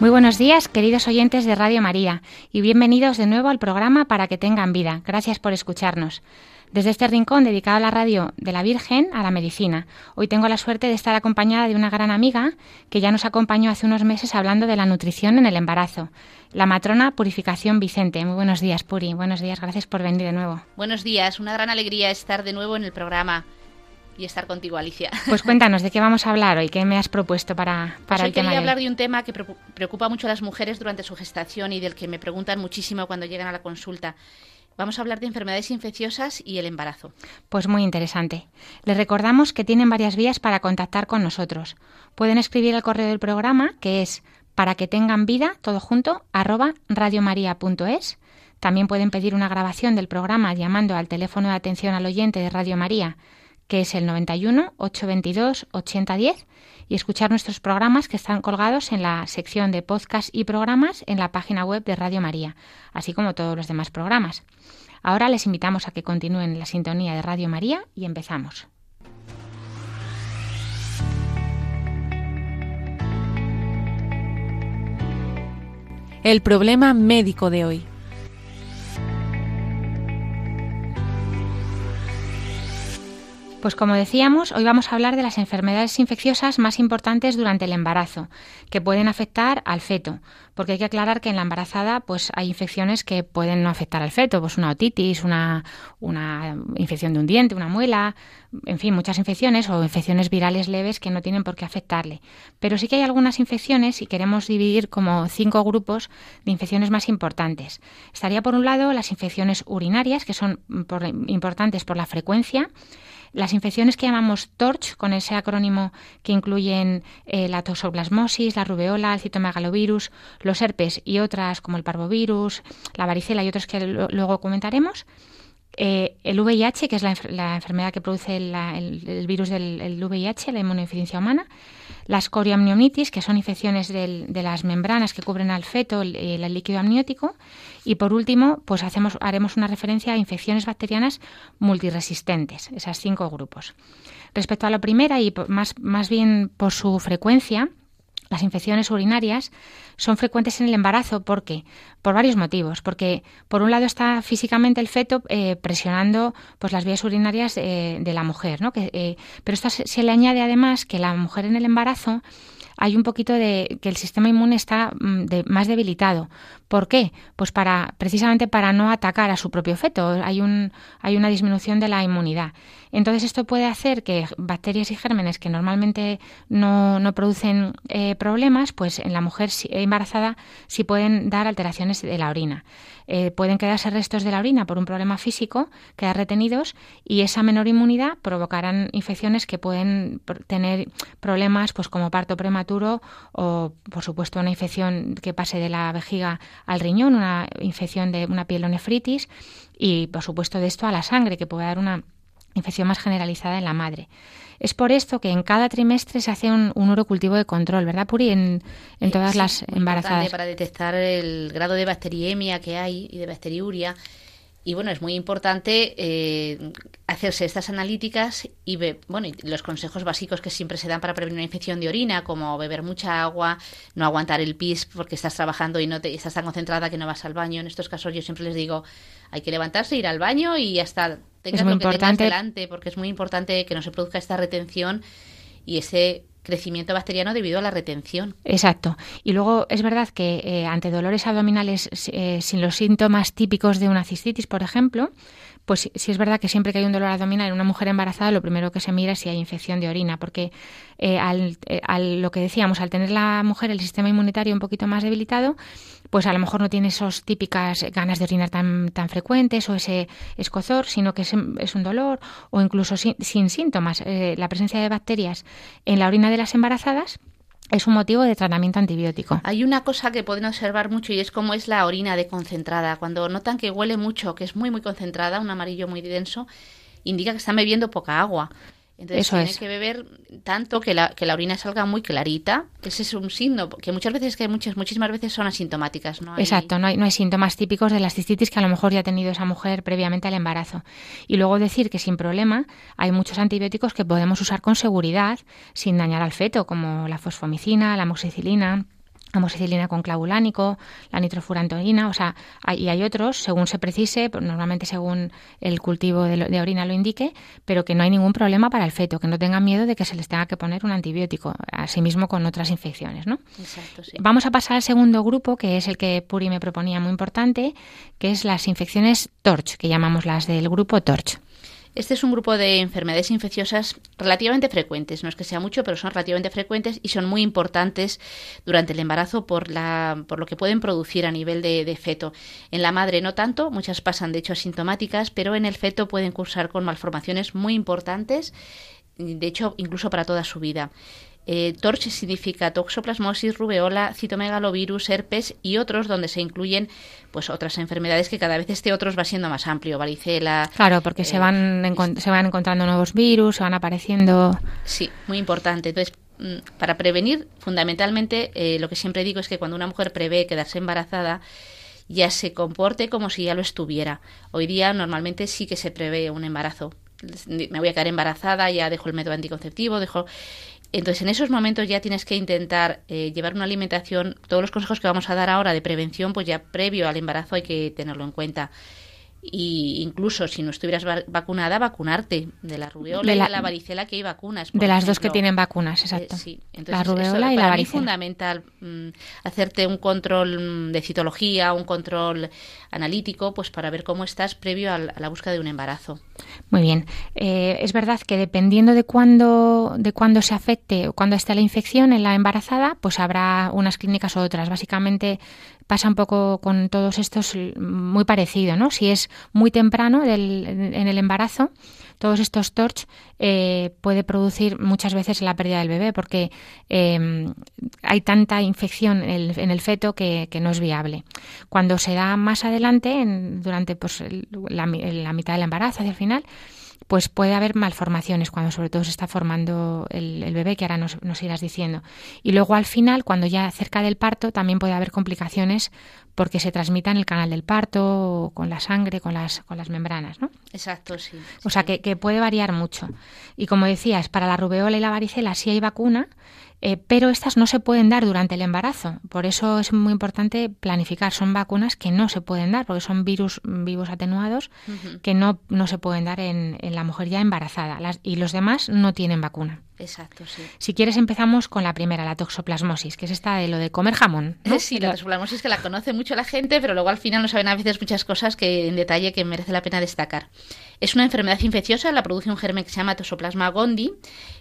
Muy buenos días, queridos oyentes de Radio María, y bienvenidos de nuevo al programa Para que tengan vida. Gracias por escucharnos. Desde este rincón dedicado a la radio de la Virgen a la medicina, hoy tengo la suerte de estar acompañada de una gran amiga que ya nos acompañó hace unos meses hablando de la nutrición en el embarazo, la matrona Purificación Vicente. Muy buenos días, Puri. Buenos días, gracias por venir de nuevo. Buenos días, una gran alegría estar de nuevo en el programa y estar contigo, Alicia. Pues cuéntanos, ¿de qué vamos a hablar hoy? ¿Qué me has propuesto para, pues para hoy el tema quería de hoy? hablar de un tema que preocupa mucho a las mujeres durante su gestación y del que me preguntan muchísimo cuando llegan a la consulta. Vamos a hablar de enfermedades infecciosas y el embarazo. Pues muy interesante. Les recordamos que tienen varias vías para contactar con nosotros. Pueden escribir el correo del programa, que es para que tengan vida, todo junto, arroba radiomaria.es. También pueden pedir una grabación del programa llamando al teléfono de atención al oyente de Radio María, que es el 91 822 8010, y escuchar nuestros programas que están colgados en la sección de podcast y programas en la página web de Radio María, así como todos los demás programas. Ahora les invitamos a que continúen la sintonía de Radio María y empezamos. El problema médico de hoy. Pues como decíamos, hoy vamos a hablar de las enfermedades infecciosas más importantes durante el embarazo, que pueden afectar al feto, porque hay que aclarar que en la embarazada pues hay infecciones que pueden no afectar al feto, pues una otitis, una, una infección de un diente, una muela, en fin, muchas infecciones o infecciones virales leves que no tienen por qué afectarle. Pero sí que hay algunas infecciones y queremos dividir como cinco grupos de infecciones más importantes. Estaría por un lado las infecciones urinarias, que son por, importantes por la frecuencia, las infecciones que llamamos TORCH, con ese acrónimo que incluyen eh, la toxoplasmosis, la rubeola, el citomegalovirus, los herpes y otras como el parvovirus, la varicela y otros que luego comentaremos. Eh, el VIH, que es la, enfermedad que produce el, virus del el VIH, la inmunodeficiencia humana, las coriamnionitis, que son infecciones de las membranas que cubren al feto, el, el, líquido amniótico, y por último, pues hacemos, haremos una referencia a infecciones bacterianas multiresistentes, esas cinco grupos. Respecto a la primera, y más, más bien por su frecuencia, las infecciones urinarias son frecuentes en el embarazo. ¿Por qué? Por varios motivos. Porque, por un lado, está físicamente el feto eh, presionando pues, las vías urinarias eh, de la mujer. ¿no? Que, eh, pero esto se, le añade además que la mujer en el embarazo hay un poquito de que el sistema inmune está de, más debilitado. ¿Por qué? Pues para precisamente para no atacar a su propio feto. Hay un hay una disminución de la inmunidad. Entonces esto puede hacer que bacterias y gérmenes que normalmente no, no producen eh, problemas, pues en la mujer embarazada sí pueden dar alteraciones de la orina. Eh, pueden quedarse restos de la orina por un problema físico, quedar retenidos y esa menor inmunidad provocarán infecciones que pueden tener problemas pues como parto prematuro o por supuesto una infección que pase de la vejiga al riñón, una infección de una pielonefritis y por supuesto de esto a la sangre que puede dar una infección más generalizada en la madre. Es por esto que en cada trimestre se hace un, un urocultivo de control, ¿verdad, Puri? En, en todas sí, las embarazadas. Para detectar el grado de bacteriemia que hay y de bacteriuria. Y bueno, es muy importante eh, hacerse estas analíticas y bueno, y los consejos básicos que siempre se dan para prevenir una infección de orina, como beber mucha agua, no aguantar el pis porque estás trabajando y no te, estás tan concentrada que no vas al baño. En estos casos yo siempre les digo, hay que levantarse, ir al baño y hasta tengas es muy lo que importante. tengas delante, porque es muy importante que no se produzca esta retención y ese crecimiento bacteriano debido a la retención. Exacto. Y luego es verdad que eh, ante dolores abdominales eh, sin los síntomas típicos de una cistitis, por ejemplo, pues sí es verdad que siempre que hay un dolor abdominal en una mujer embarazada, lo primero que se mira es si hay infección de orina, porque eh, al, eh, al, lo que decíamos, al tener la mujer el sistema inmunitario un poquito más debilitado, pues a lo mejor no tiene esas típicas ganas de orinar tan, tan frecuentes o ese escozor, sino que es, es un dolor o incluso sin, sin síntomas. Eh, la presencia de bacterias en la orina de las embarazadas es un motivo de tratamiento antibiótico. Hay una cosa que pueden observar mucho y es cómo es la orina de concentrada. Cuando notan que huele mucho, que es muy muy concentrada, un amarillo muy denso, indica que están bebiendo poca agua. Entonces Eso tiene es. que beber tanto que la, que la orina salga muy clarita. Ese es un signo que muchas veces, que muchas, muchísimas veces son asintomáticas. ¿no? Hay- Exacto, no hay, no hay síntomas típicos de la cistitis que a lo mejor ya ha tenido esa mujer previamente al embarazo. Y luego decir que sin problema hay muchos antibióticos que podemos usar con seguridad sin dañar al feto, como la fosfomicina, la amoxicilina, amoxicilina con clavulánico, la nitrofurantoína, o sea, hay, y hay otros, según se precise, pues, normalmente según el cultivo de, lo- de orina lo indique, pero que no hay ningún problema para el feto, que no tengan miedo de que se les tenga que poner un antibiótico, asimismo con otras infecciones, ¿no? Exacto, sí. Vamos a pasar al segundo grupo, que es el que Puri me proponía muy importante, que es las infecciones TORCH, que llamamos las del grupo TORCH. Este es un grupo de enfermedades infecciosas relativamente frecuentes, no es que sea mucho, pero son relativamente frecuentes y son muy importantes durante el embarazo por, la, por lo que pueden producir a nivel de, de feto. En la madre no tanto, muchas pasan de hecho asintomáticas, pero en el feto pueden cursar con malformaciones muy importantes, de hecho incluso para toda su vida. Eh, TORCH significa toxoplasmosis, rubeola, citomegalovirus, herpes y otros donde se incluyen pues otras enfermedades que cada vez este otros va siendo más amplio, varicela, Claro, porque se, Eh, van se van encontrando nuevos virus, se van apareciendo... Sí, muy importante. Entonces, mm, para prevenir, fundamentalmente, eh, lo que siempre digo es que cuando una mujer prevé quedarse embarazada, ya se comporte como si ya lo estuviera. Hoy día normalmente sí que se prevé un embarazo. Me voy a quedar embarazada, ya dejo el método anticonceptivo, dejo... Entonces, en esos momentos ya tienes que intentar eh, llevar una alimentación. Todos los consejos que vamos a dar ahora de prevención, pues ya previo al embarazo hay que tenerlo en cuenta. Y incluso si no estuvieras va- vacunada, vacunarte de la rubeola De y la- de la varicela que hay vacunas. De las dos que tienen vacunas, Eh, exacto. la Entonces, rubeola eso y la mí es varicela. fundamental mm, hacerte un control mm, de citología, un control analítico, pues para ver cómo estás previo al- a la búsqueda de un embarazo. Muy bien. Eh, es verdad que dependiendo de cuándo, de cuándo se afecte o cuándo esté la infección en la embarazada, pues habrá unas clínicas u otras. Básicamente pasa un poco con todos estos muy parecido, ¿no? Si es muy temprano en el embarazo, todos estos TORCH eh, puede producir muchas veces la pérdida del bebé porque eh, hay tanta infección en el, en el feto que, que no es viable. Cuando se da más adelante, en- durante pues, la mitad del embarazo, hacia el final, pues puede haber malformaciones cuando sobre todo se está formando el, el bebé, que ahora nos, nos irás diciendo. Y luego al final, cuando ya cerca del parto, también puede haber complicaciones porque se transmita en el canal del parto, o con la sangre, con las, con las membranas, ¿no? Exacto, sí. O sea, que, que puede variar mucho. Y como decías, para la rubeola y la varicela sí hay vacuna, eh, pero estas no se pueden dar durante el embarazo. Por eso es muy importante planificar. Son vacunas que no se pueden dar, porque son virus vivos atenuados que no, no se pueden dar en, en la mujer ya embarazada. Las- y los demás no tienen vacuna. Exacto, sí. Si quieres empezamos con la primera, la toxoplasmosis, que es esta de lo de comer jamón. ¿no? Sí, la toxoplasmosis que la conoce mucho la gente, pero luego al final no saben a veces muchas cosas que en detalle que merece la pena destacar. Es una enfermedad infecciosa, la produce un germen que se llama Toxoplasma gondii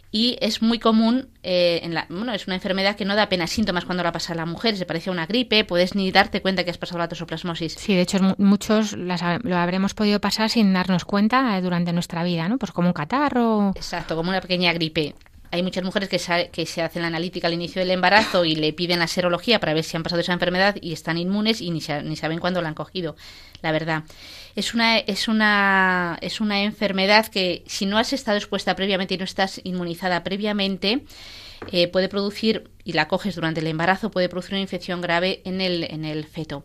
y es muy común, eh, en la, bueno, es una enfermedad que no da apenas síntomas cuando la pasa la mujer, se parece a una gripe, puedes ni darte cuenta que has pasado la toxoplasmosis. Sí, de hecho mu- muchos las lo habremos podido pasar sin darnos cuenta eh, durante nuestra vida, ¿no? Pues como un catarro. Exacto, como una pequeña gripe. Hay muchas mujeres que, sa- que se hacen la analítica al inicio del embarazo y le piden la serología para ver si han pasado esa enfermedad y están inmunes y ni, ni saben cuándo la han cogido, la verdad. Es una, es, una, es una enfermedad que si no has estado expuesta previamente y no estás inmunizada previamente, eh, puede producir, y la coges durante el embarazo, puede producir una infección grave en el, en el feto.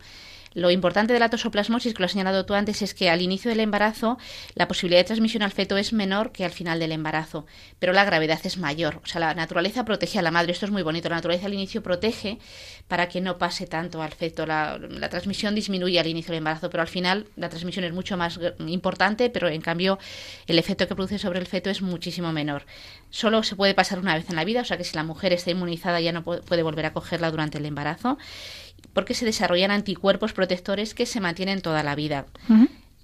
Lo importante de la toxoplasmosis, que lo has señalado tú antes, es que al inicio del embarazo la posibilidad de transmisión al feto es menor que al final del embarazo, pero la gravedad es mayor. O sea, la naturaleza protege a la madre. Esto es muy bonito. La naturaleza al inicio protege para que no pase tanto al feto. La, la transmisión disminuye al inicio del embarazo, pero al final la transmisión es mucho más importante, pero en cambio el efecto que produce sobre el feto es muchísimo menor. Solo se puede pasar una vez en la vida, o sea que si la mujer está inmunizada ya no pu- puede volver a cogerla durante el embarazo porque se desarrollan anticuerpos protectores que se mantienen toda la vida.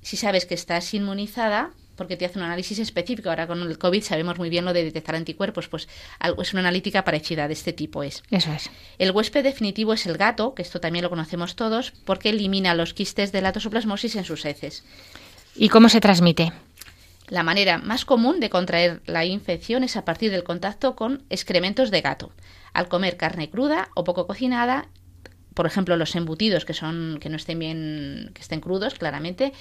Si sabes que estás inmunizada, porque te hace un análisis específico, ahora con el COVID sabemos muy bien lo de detectar anticuerpos, pues algo, es una analítica parecida de este tipo es. Eso es. El huésped definitivo es el gato, que esto también lo conocemos todos, porque elimina los quistes de la toxoplasmosis en sus heces. ¿Y cómo se transmite? La manera más común de contraer la infección es a partir del contacto con excrementos de gato. Al comer carne cruda o poco cocinada, por ejemplo, los embutidos que son que no estén bien, que estén crudos, claramente,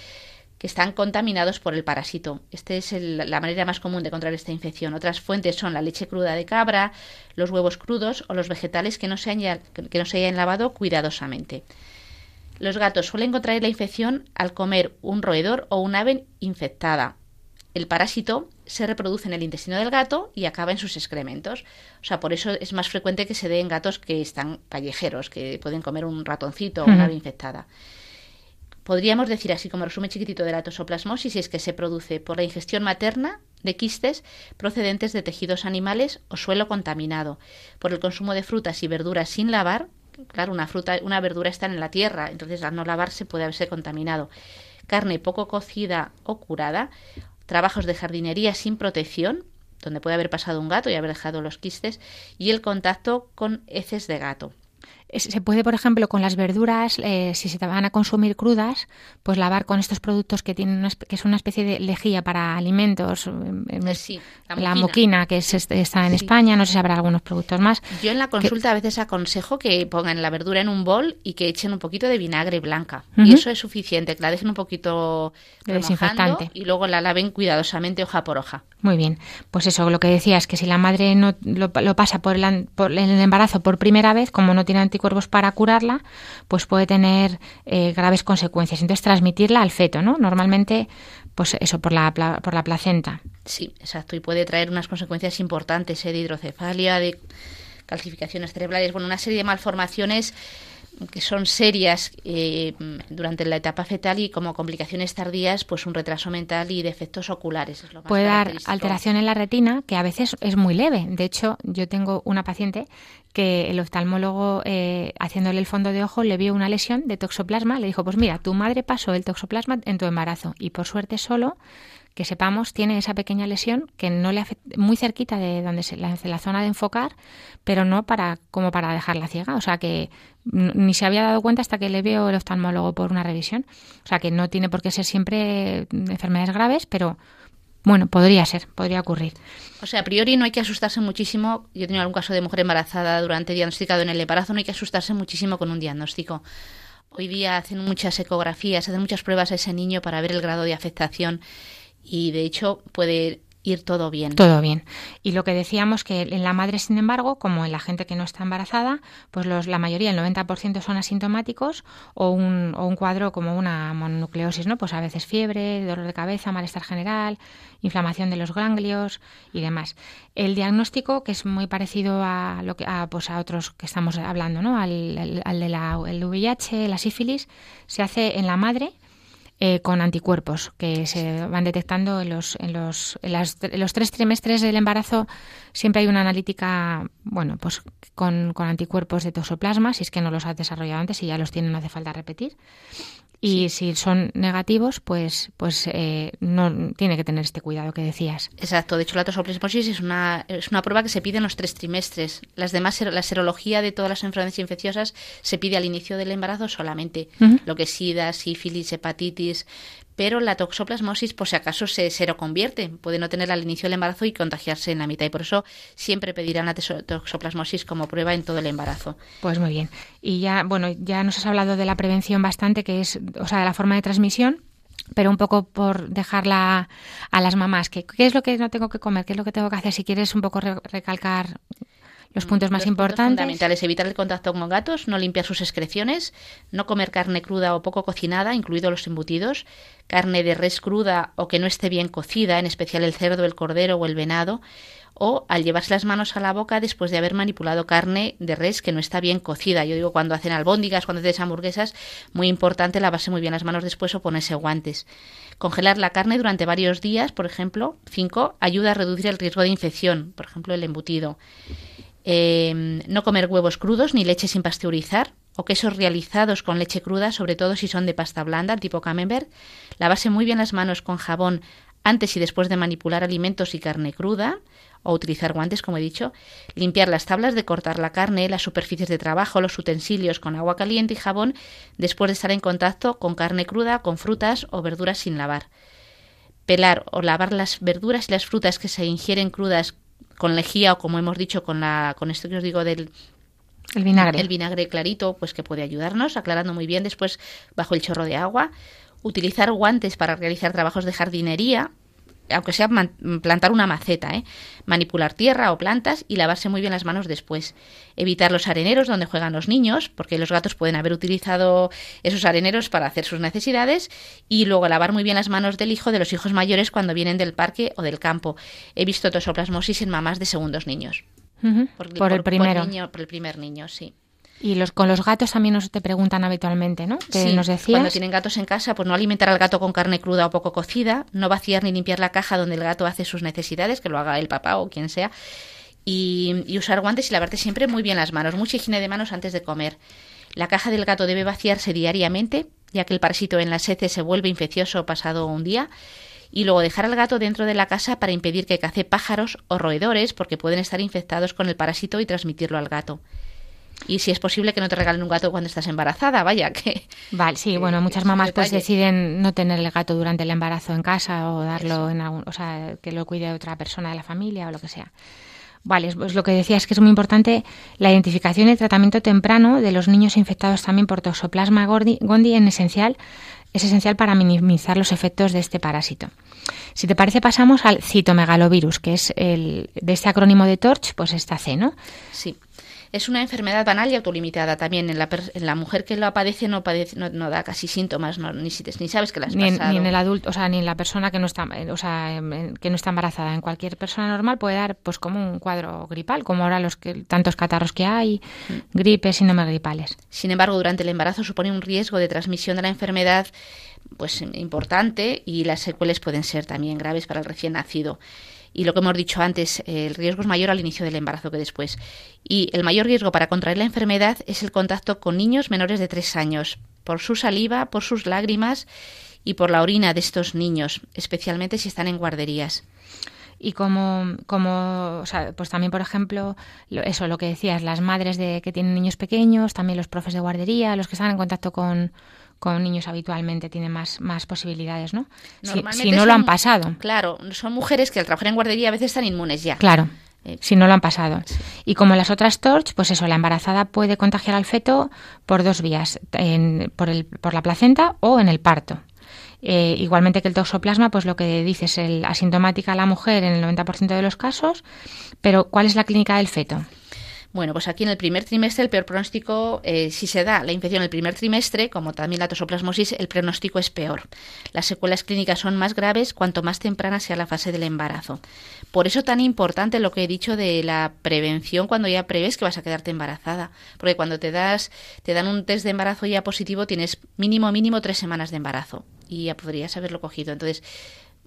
que están contaminados por el parásito. Esta es la manera más común de contraer esta infección. Otras fuentes son la leche cruda de cabra, los huevos crudos o los vegetales que no se hayan, que no se hayan lavado cuidadosamente. Los gatos suelen contraer la infección al comer un roedor o un ave infectada. El parásito se reproduce en el intestino del gato y acaba en sus excrementos. O sea, por eso es más frecuente que se dé en gatos que están callejeros, que pueden comer un ratoncito o una ave infectada. Podríamos decir así como resumen chiquitito de la tosoplasmosis es que se produce por la ingestión materna de quistes procedentes de tejidos animales o suelo contaminado, por el consumo de frutas y verduras sin lavar, claro, una fruta, una verdura está en la tierra, entonces al no lavarse puede haberse contaminado. Carne poco cocida o curada, trabajos de jardinería sin protección, donde puede haber pasado un gato y haber dejado los quistes, y el contacto con heces de gato. Se puede, por ejemplo, con las verduras, eh, si se van a consumir crudas, pues lavar con estos productos que tienen que es una especie de lejía para alimentos. Eh, sí, la, moquina. que es, está en España, no sé si habrá algunos productos más. Yo en la consulta a veces aconsejo que pongan la verdura en un bol y que echen un poquito de vinagre blanca. Y eso es suficiente, que la dejen un poquito desinfectante y luego la laven cuidadosamente hoja por hoja. Muy bien, pues eso, lo que decía es que si la madre no lo, pasa por el, por el, embarazo por primera vez, como no tiene anticuerpos para curarla, pues puede tener eh, graves consecuencias. Entonces transmitirla al feto, ¿no? Normalmente, pues eso por la, por la placenta. Sí, exacto, y puede traer unas consecuencias importantes ¿eh? de hidrocefalia, de calcificaciones cerebrales, bueno, una serie de malformaciones que son serias eh, durante la etapa fetal y como complicaciones tardías, pues un retraso mental y defectos oculares. Puede dar alteración en la retina, que a veces es muy leve. De hecho, yo tengo una paciente que el oftalmólogo, eh, haciéndole el fondo de ojo, le vio una lesión de toxoplasma. Le dijo, pues mira, tu madre pasó el toxoplasma en tu embarazo y por suerte solo que sepamos, tiene esa pequeña lesión que no le afecta, muy cerquita de donde se la, la zona de enfocar, pero no para como para dejarla ciega. O sea que ni se había dado cuenta hasta que le veo el oftalmólogo por una revisión. O sea que no tiene por qué ser siempre enfermedades graves, pero bueno, podría ser, podría ocurrir. O sea, a priori no hay que asustarse muchísimo. Yo he tenido algún caso de mujer embarazada durante diagnosticado en el embarazo, no hay que asustarse muchísimo con un diagnóstico. Hoy día hacen muchas ecografías, hacen muchas pruebas a ese niño para ver el grado de afectación y de hecho puede ir todo bien. Todo bien. Y lo que decíamos que en la madre, sin embargo, como en la gente que no está embarazada, pues los, la mayoría, el 90% son asintomáticos o un, o un cuadro como una mononucleosis, ¿no? Pues a veces fiebre, dolor de cabeza, malestar general, inflamación de los ganglios y demás. El diagnóstico, que es muy parecido a lo que a, pues a otros que estamos hablando, ¿no? Al, al, de la, el VIH, la sífilis, se hace en la madre eh, con anticuerpos que se van detectando en los, en los, en los tres trimestres del embarazo. Siempre hay una analítica, bueno, pues con, con anticuerpos de toxoplasma, si es que no los has desarrollado antes y ya los tienen, no hace falta repetir. Y si son negativos, pues, pues eh, no tiene que tener este cuidado que decías. Exacto. De hecho, la tosoplasmosis es una, es una prueba que se pide en los tres trimestres. Las demás, la serología de todas las enfermedades infecciosas se pide al inicio del embarazo solamente. Lo que es sida, sífilis, hepatitis, pero la toxoplasmosis, por si acaso, se seroconvierte. Puede no tenerla al inicio del embarazo y contagiarse en la mitad. Y por eso siempre pedirán la toxoplasmosis como prueba en todo el embarazo. Pues muy bien. Y ya, bueno, ya nos has hablado de la prevención bastante, que es, o sea, de la forma de transmisión pero un poco por dejarla a las mamás. ¿Qué, ¿Qué es lo que no tengo que comer? ¿Qué es lo que tengo que hacer? Si quieres un poco recalcar los puntos más importantes. fundamentales, evitar el contacto con gatos, no limpiar sus excreciones, no comer carne cruda o poco cocinada, incluidos los embutidos, carne de res cruda o que no esté bien cocida, en especial el cerdo, el cordero o el venado, o al llevarse las manos a la boca después de haber manipulado carne de res que no está bien cocida. Yo digo cuando hacen albóndigas, cuando hacen hamburguesas, muy importante lavarse muy bien las manos después o ponerse guantes. Congelar la carne durante varios días, por ejemplo, 5, ayuda a reducir el riesgo de infección, por ejemplo, el embutido. Em, no comer huevos crudos ni leche sin pasteurizar o quesos realizados con leche cruda, sobre todo si son de pasta blanda, tipo camembert. Lavarse muy bien las manos con jabón antes y después de manipular alimentos y carne cruda o utilizar guantes, como he dicho, limpiar las tablas de cortar la carne, las superficies de trabajo, los utensilios con agua caliente y jabón después de estar en contacto con carne cruda, con frutas o verduras sin lavar pelar o lavar las verduras y las frutas que se ingieren crudas con lejía o como hemos dicho con la con esto que os digo del el vinagre. El vinagre clarito, pues que puede ayudarnos, aclarando muy bien después bajo el chorro de agua. Utilizar guantes para realizar trabajos de jardinería, aunque sea plantar una maceta, ¿eh? manipular tierra o plantas y lavarse muy bien las manos después. Evitar los areneros donde juegan los niños, porque los gatos pueden haber utilizado esos areneros para hacer sus necesidades. Y luego lavar muy bien las manos del hijo de los hijos mayores cuando vienen del parque o del campo. He visto tosoplasmosis en mamás de segundos niños. por, el primero. Por, el primer niño, sí. Y los, con los gatos también nos te preguntan habitualmente, ¿no? Que nos decías. Cuando tienen gatos en casa, pues no alimentar al gato con carne cruda o poco cocida, no vaciar ni limpiar la caja donde el gato hace sus necesidades, que lo haga el papá o quien sea, y, y usar guantes y lavarte siempre muy bien las manos, mucha higiene de manos antes de comer. La caja del gato debe vaciarse diariamente, ya que el parásito en las heces se vuelve infeccioso pasado un día y luego dejar al gato dentro de la casa para impedir que cace pájaros o roedores porque pueden estar infectados con el parásito y transmitirlo al gato. Y si es posible que no te regalen un gato cuando estás embarazada, vaya que... Vale, sí, bueno, muchas mamás pues deciden no tener el gato durante el embarazo en casa o darlo en algún, o sea, que lo cuide otra persona de la familia o lo que sea. Vale, pues lo que decía es que es muy importante la identificación y el tratamiento temprano de los niños infectados también por Toxoplasma gondii en esencial, es esencial para minimizar los efectos de este parásito. Si te parece, pasamos al citomegalovirus, que es el de este acrónimo de TORCH, pues esta C, ¿no? Sí. Es una enfermedad banal y autolimitada también. En la, en la mujer que lo padece no, padece, no, da casi síntomas, ni, ni sabes que las ni en, ni en el adulto, o sea, ni en la persona que no está, o sea, que no está embarazada. En cualquier persona normal puede dar, pues, como un cuadro gripal, como ahora los que, tantos catarros que hay, mm. gripes, síndromes gripales. Sin embargo, durante el embarazo supone un riesgo de transmisión de la enfermedad pues importante y las secuelas pueden ser también graves para el recién nacido. Y lo que hemos dicho antes, el riesgo es mayor al inicio del embarazo que después. Y el mayor riesgo para contraer la enfermedad es el contacto con niños menores de tres años, por su saliva, por sus lágrimas y por la orina de estos niños, especialmente si están en guarderías y como, como o sea, pues también, por ejemplo, eso, lo que decías, las madres de que tienen niños pequeños, también los profes de guardería, los que están en contacto con, con niños habitualmente tienen más, más posibilidades, ¿no? Si, no lo han pasado. Claro, son mujeres que al trabajar en guardería a veces están inmunes ya. Claro. Eh, si no lo han pasado. Y como las otras TORCH, pues eso, la embarazada puede contagiar al feto por dos vías, en, por, el, por la placenta o en el parto. Eh, igualmente que el toxoplasma, pues lo que dices, el asintomática a la mujer en el 90% de los casos, pero ¿cuál es la clínica del feto? Bueno, pues aquí en el primer trimestre el peor pronóstico, eh, si se da la infección en el primer trimestre, como también la tosoplasmosis, el pronóstico es peor. Las secuelas clínicas son más graves cuanto más temprana sea la fase del embarazo. Por eso tan importante lo que he dicho de la prevención cuando ya preves que vas a quedarte embarazada, porque cuando te das te dan un test de embarazo ya positivo tienes mínimo mínimo tres semanas de embarazo y ya podrías haberlo cogido. Entonces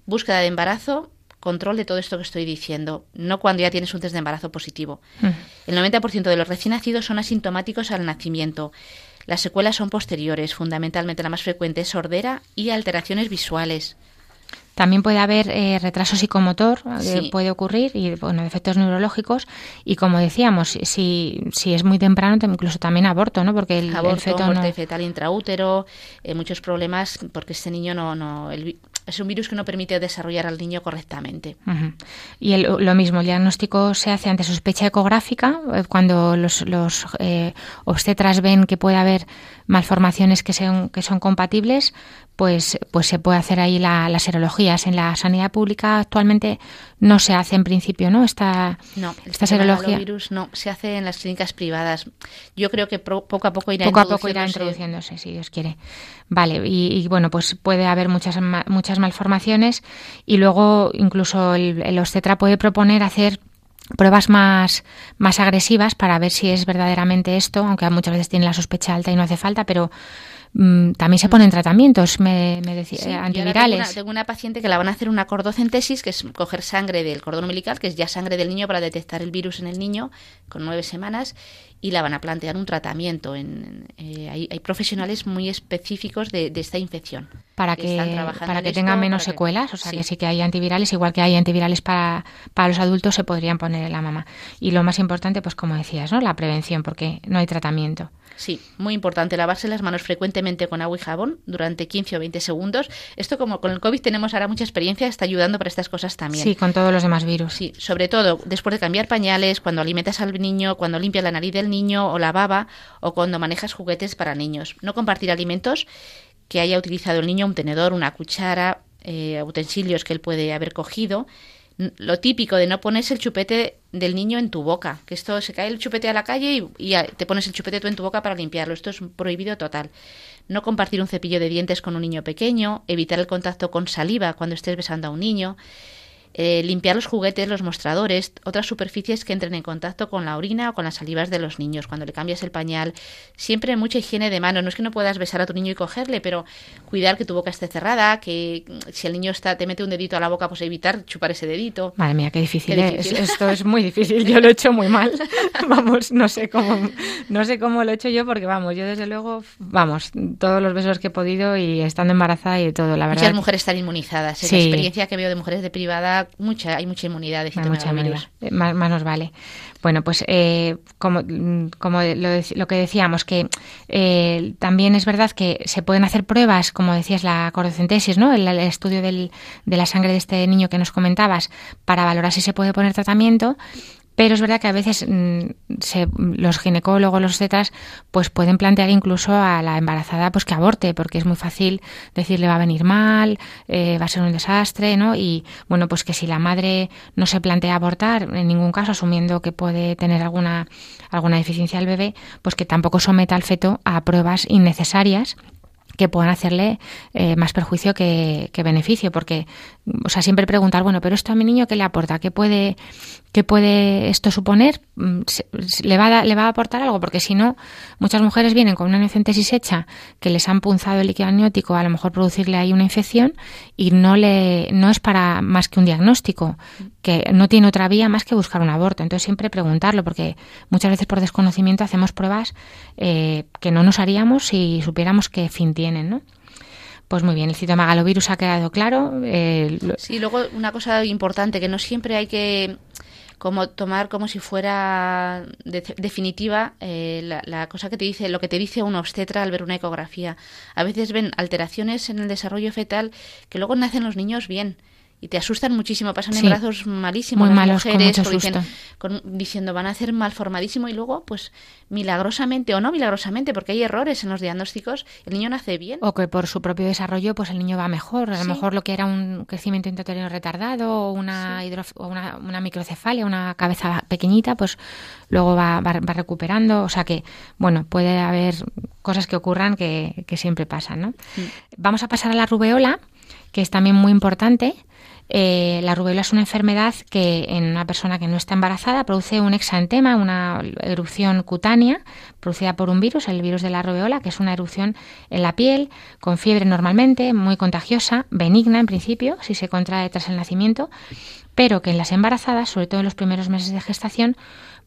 búsqueda de embarazo control de todo esto que estoy diciendo, no cuando ya tienes un test de embarazo positivo. Mm. El 90% de los recién nacidos son asintomáticos al nacimiento. Las secuelas son posteriores, fundamentalmente la más frecuente es sordera y alteraciones visuales. También puede haber eh, retraso psicomotor, eh, puede ocurrir, y bueno, efectos neurológicos. Y como decíamos, si, si es muy temprano, incluso también aborto, ¿no? Porque el, aborto, feto muerte fetal intraútero, eh, muchos problemas, porque este niño no, no el, es un virus que no permite desarrollar al niño correctamente. Y lo mismo, el diagnóstico se hace ante sospecha ecográfica, cuando los, los obstetras ven que puede haber malformaciones que, sean, que son compatibles, pues, pues se puede hacer ahí la, las serologías. En la sanidad pública actualmente no se hace en principio, ¿no? Esta, no, esta serología. virus no, se hace en las clínicas privadas. Yo creo que poco a poco irá poco a poco irá introduciéndose, si Dios quiere. Vale, y, bueno, pues puede haber muchas, muchas malformaciones y luego incluso el, el obstetra puede proponer hacer pruebas más, más agresivas para ver si es verdaderamente esto, aunque muchas veces tiene la sospecha alta y no hace falta, pero Mm, también se ponen tratamientos me, decía, antivirales. Tengo una, paciente que la van a hacer una cordocentesis, que es coger sangre del cordón umbilical, que es ya sangre del niño para detectar el virus en el niño con nueve semanas, y la van a plantear un tratamiento. En, eh, hay, hay, profesionales muy específicos de, esta infección. Para que, para que tengan menos secuelas, o sea que sí que hay antivirales, igual que hay antivirales para, para los adultos, se podrían poner en la mama. Y lo más importante, pues como decías, ¿no? la prevención, porque no hay tratamiento. Sí, muy importante lavarse las manos frecuentemente con agua y jabón durante 15 o 20 segundos. Esto como con el COVID tenemos ahora mucha experiencia, está ayudando para estas cosas también. Sí, con todos los demás virus. Sí, sobre todo después de cambiar pañales, cuando alimentas al niño, cuando limpias la nariz del niño o la baba o cuando manejas juguetes para niños. No compartir alimentos que haya utilizado el niño, un tenedor, una cuchara, eh, utensilios que él puede haber cogido. Lo típico de no ponerse el chupete del niño en tu boca, que esto se cae el chupete a la calle y, y te pones el chupete tú en tu boca para limpiarlo. Esto es prohibido total. No compartir un cepillo de dientes con un niño pequeño, evitar el contacto con saliva cuando estés besando a un niño, eh, limpiar los juguetes, los mostradores, otras superficies que entren en contacto con la orina o con las salivas de los niños. Cuando le cambias el pañal, siempre mucha higiene de manos. No es que no puedas besar a tu niño y cogerle, pero cuidar que tu boca esté cerrada, que si el niño está te mete un dedito a la boca, pues evitar chupar ese dedito. Madre mía, qué difícil, es. Esto es muy difícil. Yo lo he hecho muy mal. vamos, no sé cómo, no sé cómo lo he hecho yo, porque vamos, yo desde luego, vamos, todos los besos que he podido y estando embarazada y todo, la verdad. Muchas mujeres están inmunizadas. ¿eh? La experiencia que veo de mujeres de privada mucha, hay mucha inmunidad de mucha eh, Más, nos vale. Bueno, pues eh, como, como lo, que decíamos, que eh, también es verdad que se pueden hacer pruebas, como decías, la cordocentesis, ¿no? El, estudio del, de la sangre de este niño que nos comentabas, para valorar si se puede poner tratamiento pero es verdad que a veces mm, los ginecólogos, los tetas, pues pueden plantear incluso a la embarazada pues que aborte, porque es muy fácil decirle va a venir mal, eh, va a ser un desastre, ¿no? Y bueno, pues que si la madre no se plantea abortar, en ningún caso asumiendo que puede tener alguna, alguna deficiencia el bebé, pues que tampoco someta al feto a pruebas innecesarias que puedan hacerle eh, más perjuicio que, que, beneficio, porque, o sea, siempre preguntar, bueno, pero esto a mi niño, ¿qué le aporta? ¿Qué puede, ¿Qué puede esto suponer? Mm, ¿Le va, a, ¿Le va a aportar algo? Porque si no, muchas mujeres vienen con una neocentesis hecha que les han punzado el líquido amniótico, a lo mejor producirle ahí una infección y no, le, no es para más que un diagnóstico, que no tiene otra vía más que buscar un aborto. Entonces siempre preguntarlo, porque muchas veces por desconocimiento hacemos pruebas eh, que no nos haríamos si supiéramos qué fin tienen, ¿no? Pues muy bien, el citomegalovirus ha quedado claro. Eh, sí, luego una cosa importante, que no siempre hay que como tomar como si fuera definitiva eh, la, cosa que te dice, lo que te dice un obstetra al ver una ecografía. A veces ven alteraciones en el desarrollo fetal que luego nacen los niños bien y te asustan muchísimo, pasan en brazos malísimos Muy malos, mujeres diciendo van a hacer malformadísimo y luego pues milagrosamente o no milagrosamente porque hay errores en los diagnósticos, el niño nace bien. O que por su propio desarrollo pues el niño va mejor, a lo mejor lo que era un crecimiento intrauterino retardado o una, o una, una, microcefalia, una cabeza pequeñita, pues luego va, va, recuperando, o sea que bueno, puede haber cosas que ocurran que, que siempre pasan, ¿no? Vamos a pasar a la rubeola, que es también muy importante eh, la rubéola es una enfermedad que en una persona que no está embarazada produce un exantema, una erupción cutánea producida por un virus, el virus de la rubeola, que es una erupción en la piel, con fiebre normalmente, muy contagiosa, benigna en principio, si se contrae tras el nacimiento, pero que en las embarazadas, sobre todo en los primeros meses de gestación,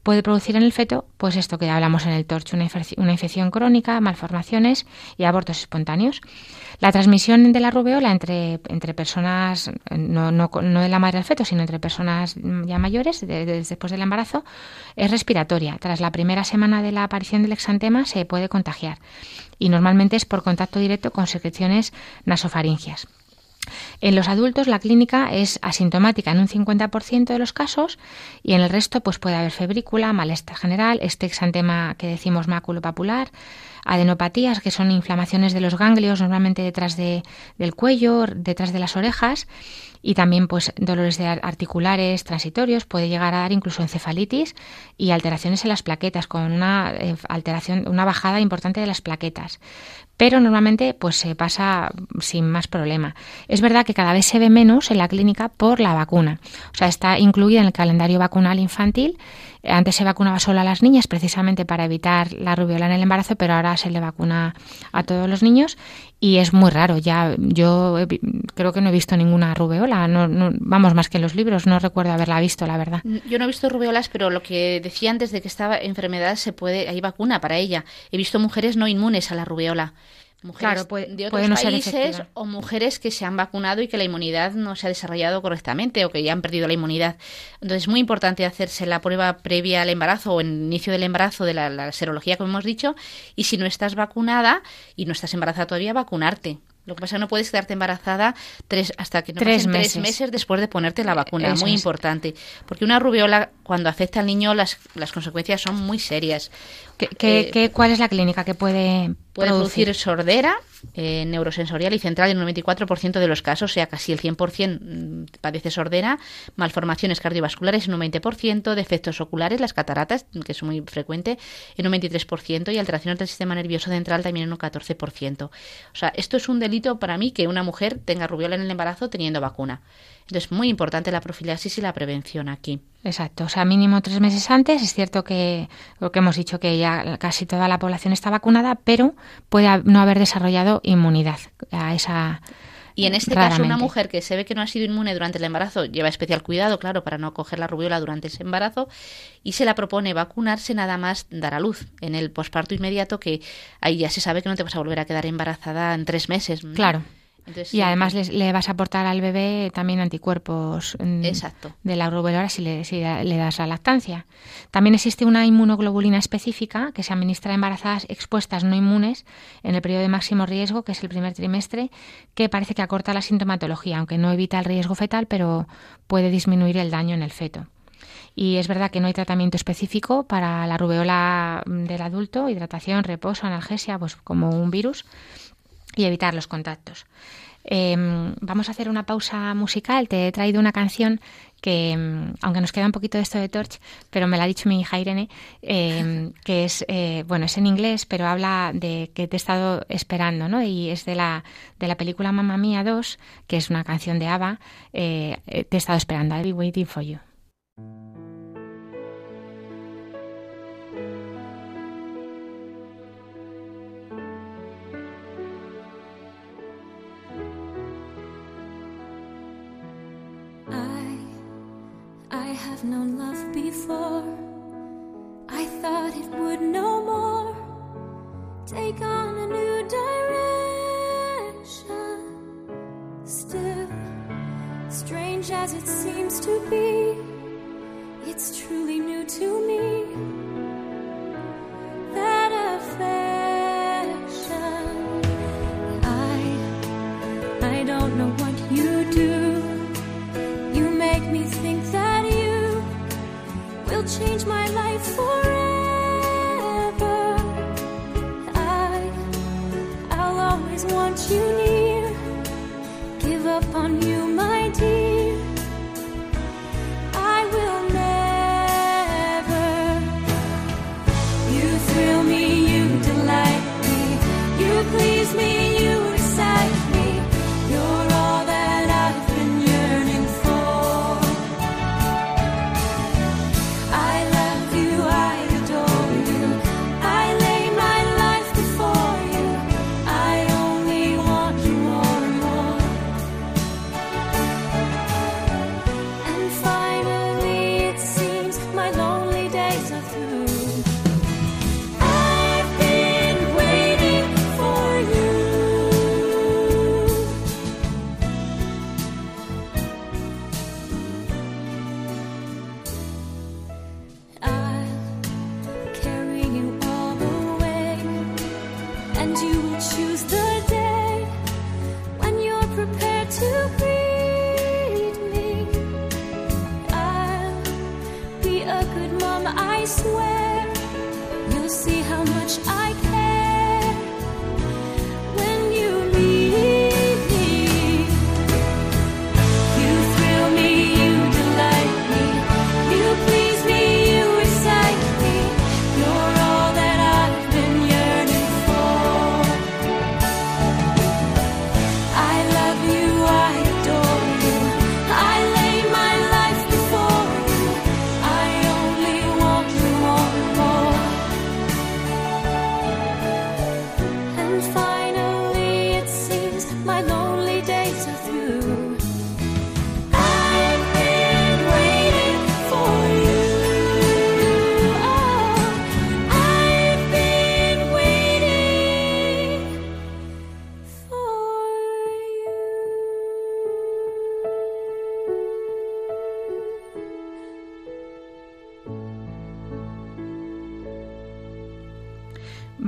puede producir en el feto, pues esto que hablamos en el torcho, una, una infección crónica, malformaciones y abortos espontáneos. La transmisión de la rubeola entre, entre personas, no, no, no, de la madre al feto, sino entre personas ya mayores, después del embarazo, es respiratoria. Tras la primera semana de la aparición del exantema se puede contagiar y normalmente es por contacto directo con secreciones nasofaringias. En los adultos la clínica es asintomática en un 50% de los casos y en el resto pues puede haber febrícula, malestar general, este exantema que decimos maculopapular, adenopatías que son inflamaciones de los ganglios normalmente detrás de, del cuello, detrás de las orejas y también pues dolores articulares transitorios, puede llegar a dar incluso encefalitis y alteraciones en las plaquetas con una eh, alteración, una bajada importante de las plaquetas pero normalmente pues se pasa sin más problema. Es verdad que cada vez se ve menos en la clínica por la vacuna. O sea, está incluida en el calendario vacunal infantil Antes se vacunaba solo a las niñas precisamente para evitar la rubiola en el embarazo, pero ahora se le vacuna a todos los niños y es muy raro. Ya yo creo que no he visto ninguna rubeola, no, vamos más que en los libros, no recuerdo haberla visto, la verdad. Yo no he visto rubeolas, pero lo que decía antes de que esta enfermedad se puede, hay vacuna para ella. He visto mujeres no inmunes a la rubeola mujeres de otros países o mujeres que se han vacunado y que la inmunidad no se ha desarrollado correctamente o que ya han perdido la inmunidad. Entonces es muy importante hacerse la prueba previa al embarazo o en inicio del embarazo de la, la serología, como hemos dicho, y si no estás vacunada y no estás embarazada todavía, vacunarte. Lo que pasa es que no puedes quedarte embarazada tres, hasta que no tres meses. tres meses después de ponerte la vacuna. muy importante. Porque una rubiola, cuando afecta al niño, las, las consecuencias son muy serias. ¿Qué, qué, eh, ¿Cuál es la clínica que puede Puede producir, sordera eh, neurosensorial y central en un 94% de los casos, o sea, casi el 100% mm, padece sordera, malformaciones cardiovasculares en un 20%, defectos oculares, las cataratas, que es muy frecuente, en un 23% y alteraciones del sistema nervioso central también en un 14%. O sea, esto es un delito para mí que una mujer tenga rubiola en el embarazo teniendo vacuna. Entonces, muy importante la profilaxis y la prevención aquí. Exacto, o sea, mínimo tres meses antes. Es cierto que lo que hemos dicho que ya casi toda la población está vacunada, pero puede no haber desarrollado inmunidad a esa. Y en este caso, una mujer que se ve que no ha sido inmune durante el embarazo lleva especial cuidado, claro, para no coger la rubiola durante ese embarazo y se la propone vacunarse nada más dar a luz en el posparto inmediato, que ahí ya se sabe que no te vas a volver a quedar embarazada en tres meses. Claro y además le, vas a aportar al bebé también anticuerpos mm, Exacto. de la rubéola si le, si le das la lactancia. También existe una inmunoglobulina específica que se administra a embarazadas expuestas no inmunes en el periodo de máximo riesgo, que es el primer trimestre, que parece que acorta la sintomatología, aunque no evita el riesgo fetal, pero puede disminuir el daño en el feto. Y es verdad que no hay tratamiento específico para la rubeola del adulto, hidratación, reposo, analgesia, pues como un virus y evitar los contactos. Em, vamos a hacer una pausa musical. Te he traído una canción que, em, aunque nos queda un poquito de esto de Torch, pero me la ha dicho mi hija Irene, em, que es, eh, bueno, es en inglés, pero habla de que te he estado esperando, ¿no? Y es de la, de la película Mamma Mía 2, que es una canción de ABBA, eh, eh, te he estado esperando, I'll be waiting for you. Known love before. I thought it would no more take on a new direction. Still, strange as it seems to be, it's truly new to me. That affection, change my life forever. I, I'll always want you near. Give up on you,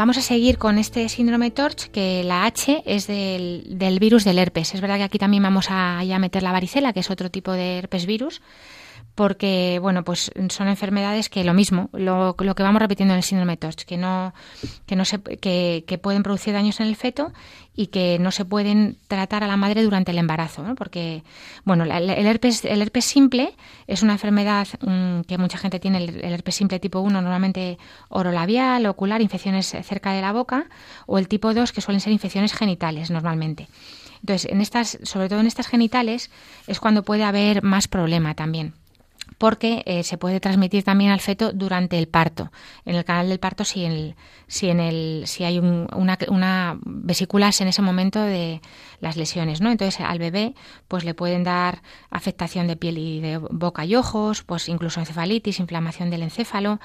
vamos a seguir con este síndrome TORCH, que la H es del, virus del herpes. Es verdad que aquí también vamos a, a meter la varicela, que es otro tipo de herpes virus porque bueno pues son enfermedades que lo mismo lo, que vamos repitiendo en el síndrome TORCH que no que no se que, que, pueden producir daños en el feto y que no se pueden tratar a la madre durante el embarazo ¿no? porque bueno el herpes el herpes simple es una enfermedad mm, que mucha gente tiene el, herpes simple tipo 1 normalmente orolabial ocular infecciones cerca de la boca o el tipo 2 que suelen ser infecciones genitales normalmente entonces en estas sobre todo en estas genitales es cuando puede haber más problema también porque eh, se puede transmitir también al feto durante el parto. En el canal del parto, si, en si, en el, si hay una, una vesículas en ese momento de las lesiones, ¿no? Entonces al bebé pues le pueden dar afectación de piel y de boca y ojos, pues incluso encefalitis, inflamación del encéfalo.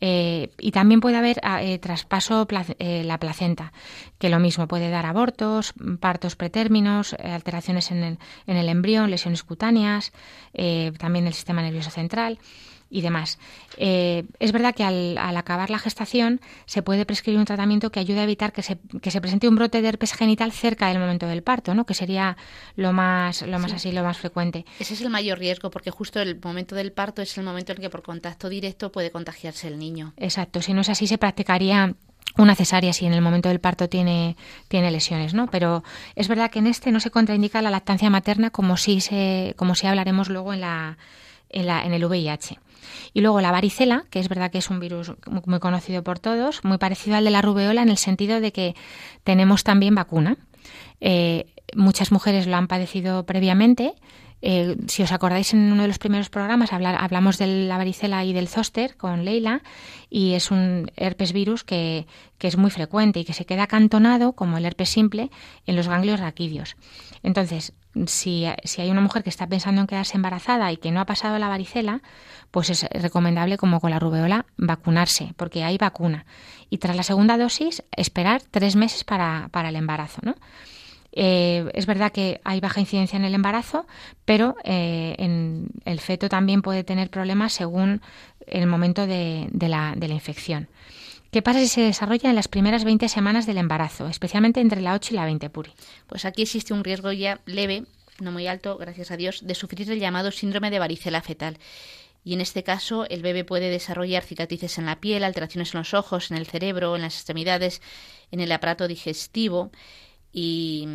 Eh, y también puede haber ah, eh, traspaso eh, la placenta, que lo mismo puede dar abortos, partos pretérminos, alteraciones en el, en el embrión, lesiones cutáneas, también el sistema nervioso central y demás. Eh, es verdad que al, acabar la gestación se puede prescribir un tratamiento que ayude a evitar que se, que se, presente un brote de herpes genital cerca del momento del parto, ¿no? que sería lo más, lo más así, lo más frecuente. Ese es el mayor riesgo porque justo el momento del parto es el momento en que por contacto directo puede contagiarse el niño. Exacto, si no es así se practicaría una cesárea si en el momento del parto tiene, tiene lesiones, ¿no? Pero es verdad que en este no se contraindica la lactancia materna como si se, como si hablaremos luego en la, en, la, en el VIH. Y luego la varicela, que es verdad que es un virus muy conocido por todos, muy parecido al de la rubeola en el sentido de que tenemos también vacuna. Eh, muchas mujeres lo han padecido previamente. Eh, si os acordáis en uno de los primeros programas hablamos de la varicela y del zóster con Leila y es un herpes virus que, que, es muy frecuente y que se queda acantonado como el herpes simple en los ganglios raquídeos. Entonces, si, si, hay una mujer que está pensando en quedarse embarazada y que no ha pasado la varicela, pues es recomendable, como con la rubeola, vacunarse, porque hay vacuna. Y tras la segunda dosis, esperar tres meses para, para el embarazo. ¿no? Eh, es verdad que hay baja incidencia en el embarazo, pero eh, en el feto también puede tener problemas según el momento de, la, de la infección. ¿Qué pasa si se desarrolla en las primeras 20 semanas del embarazo, especialmente entre la 8 y la 20 puri? Pues aquí existe un riesgo ya leve, no muy alto, gracias a Dios, de sufrir el llamado síndrome de varicela fetal. Y en este caso, el bebé puede desarrollar cicatrices en la piel, alteraciones en los ojos, en el cerebro, en las extremidades, en el aparato digestivo. Y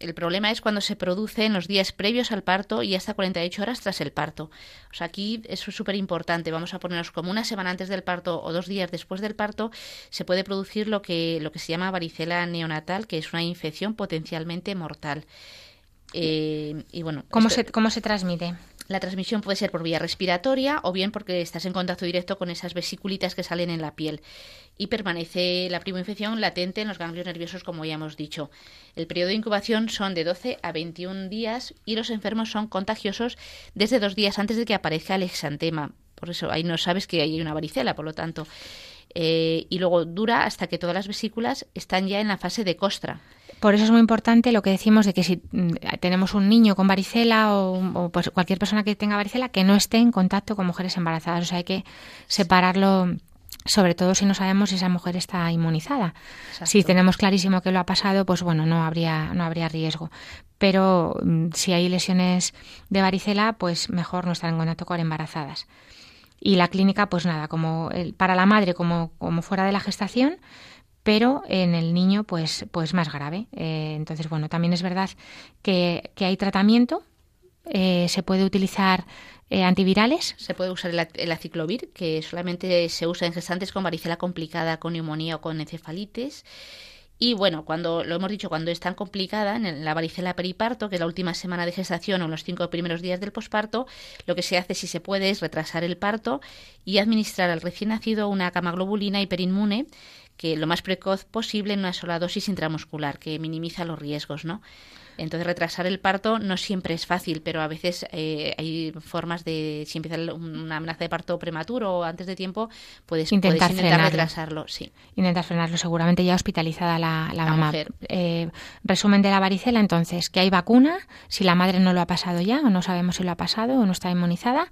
el problema es cuando se produce en los días previos al parto y hasta 48 horas tras el parto. O sea, aquí es súper importante. Vamos a ponernos como una semana antes del parto o dos días después del parto, se puede producir lo que, lo que se llama varicela neonatal, que es una infección potencialmente mortal. Eh, y bueno, ¿Cómo, se, ¿Cómo se transmite? La transmisión puede ser por vía respiratoria o bien porque estás en contacto directo con esas vesiculitas que salen en la piel y permanece la infección latente en los ganglios nerviosos, como ya hemos dicho. El periodo de incubación son de 12 a 21 días y los enfermos son contagiosos desde dos días antes de que aparezca el exantema. Por eso ahí no sabes que hay una varicela, por lo tanto. Eh, y luego dura hasta que todas las vesículas están ya en la fase de costra. Por eso es muy importante lo que decimos de que si mm, tenemos un niño con varicela o, pues cualquier persona que tenga varicela, que no esté en contacto con mujeres embarazadas. O sea, hay que separarlo sobre todo si no sabemos si esa mujer está inmunizada. Si tenemos clarísimo que lo ha pasado, pues bueno, no habría, no habría riesgo. Pero mm, si hay lesiones de varicela, pues mejor no estar en contacto con embarazadas. Y la clínica, pues nada, como para la madre como, como fuera de la gestación, pero en el niño pues, pues más grave. Eh, entonces, bueno, también es verdad que, hay tratamiento, eh, se puede utilizar eh, antivirales. Se puede usar el, aciclovir, que solamente se usa en gestantes con varicela complicada, con neumonía o con encefalitis. Y bueno, cuando lo hemos dicho, cuando es tan complicada, en la varicela periparto, que es la última semana de gestación o los cinco primeros días del posparto, lo que se hace, si se puede, es retrasar el parto y administrar al recién nacido una camaglobulina hiperinmune que lo más precoz posible en una sola dosis intramuscular, que minimiza los riesgos, ¿no? Entonces, retrasar el parto no siempre es fácil, pero a veces eh, hay formas de, si empieza una amenaza de parto prematuro o antes de tiempo, puedes intentar, retrasarlo. Sí. Intentar frenarlo, seguramente ya hospitalizada la, mamá. Eh, resumen de la varicela, entonces, que hay vacuna, si la madre no lo ha pasado ya, o no sabemos si lo ha pasado o no está inmunizada,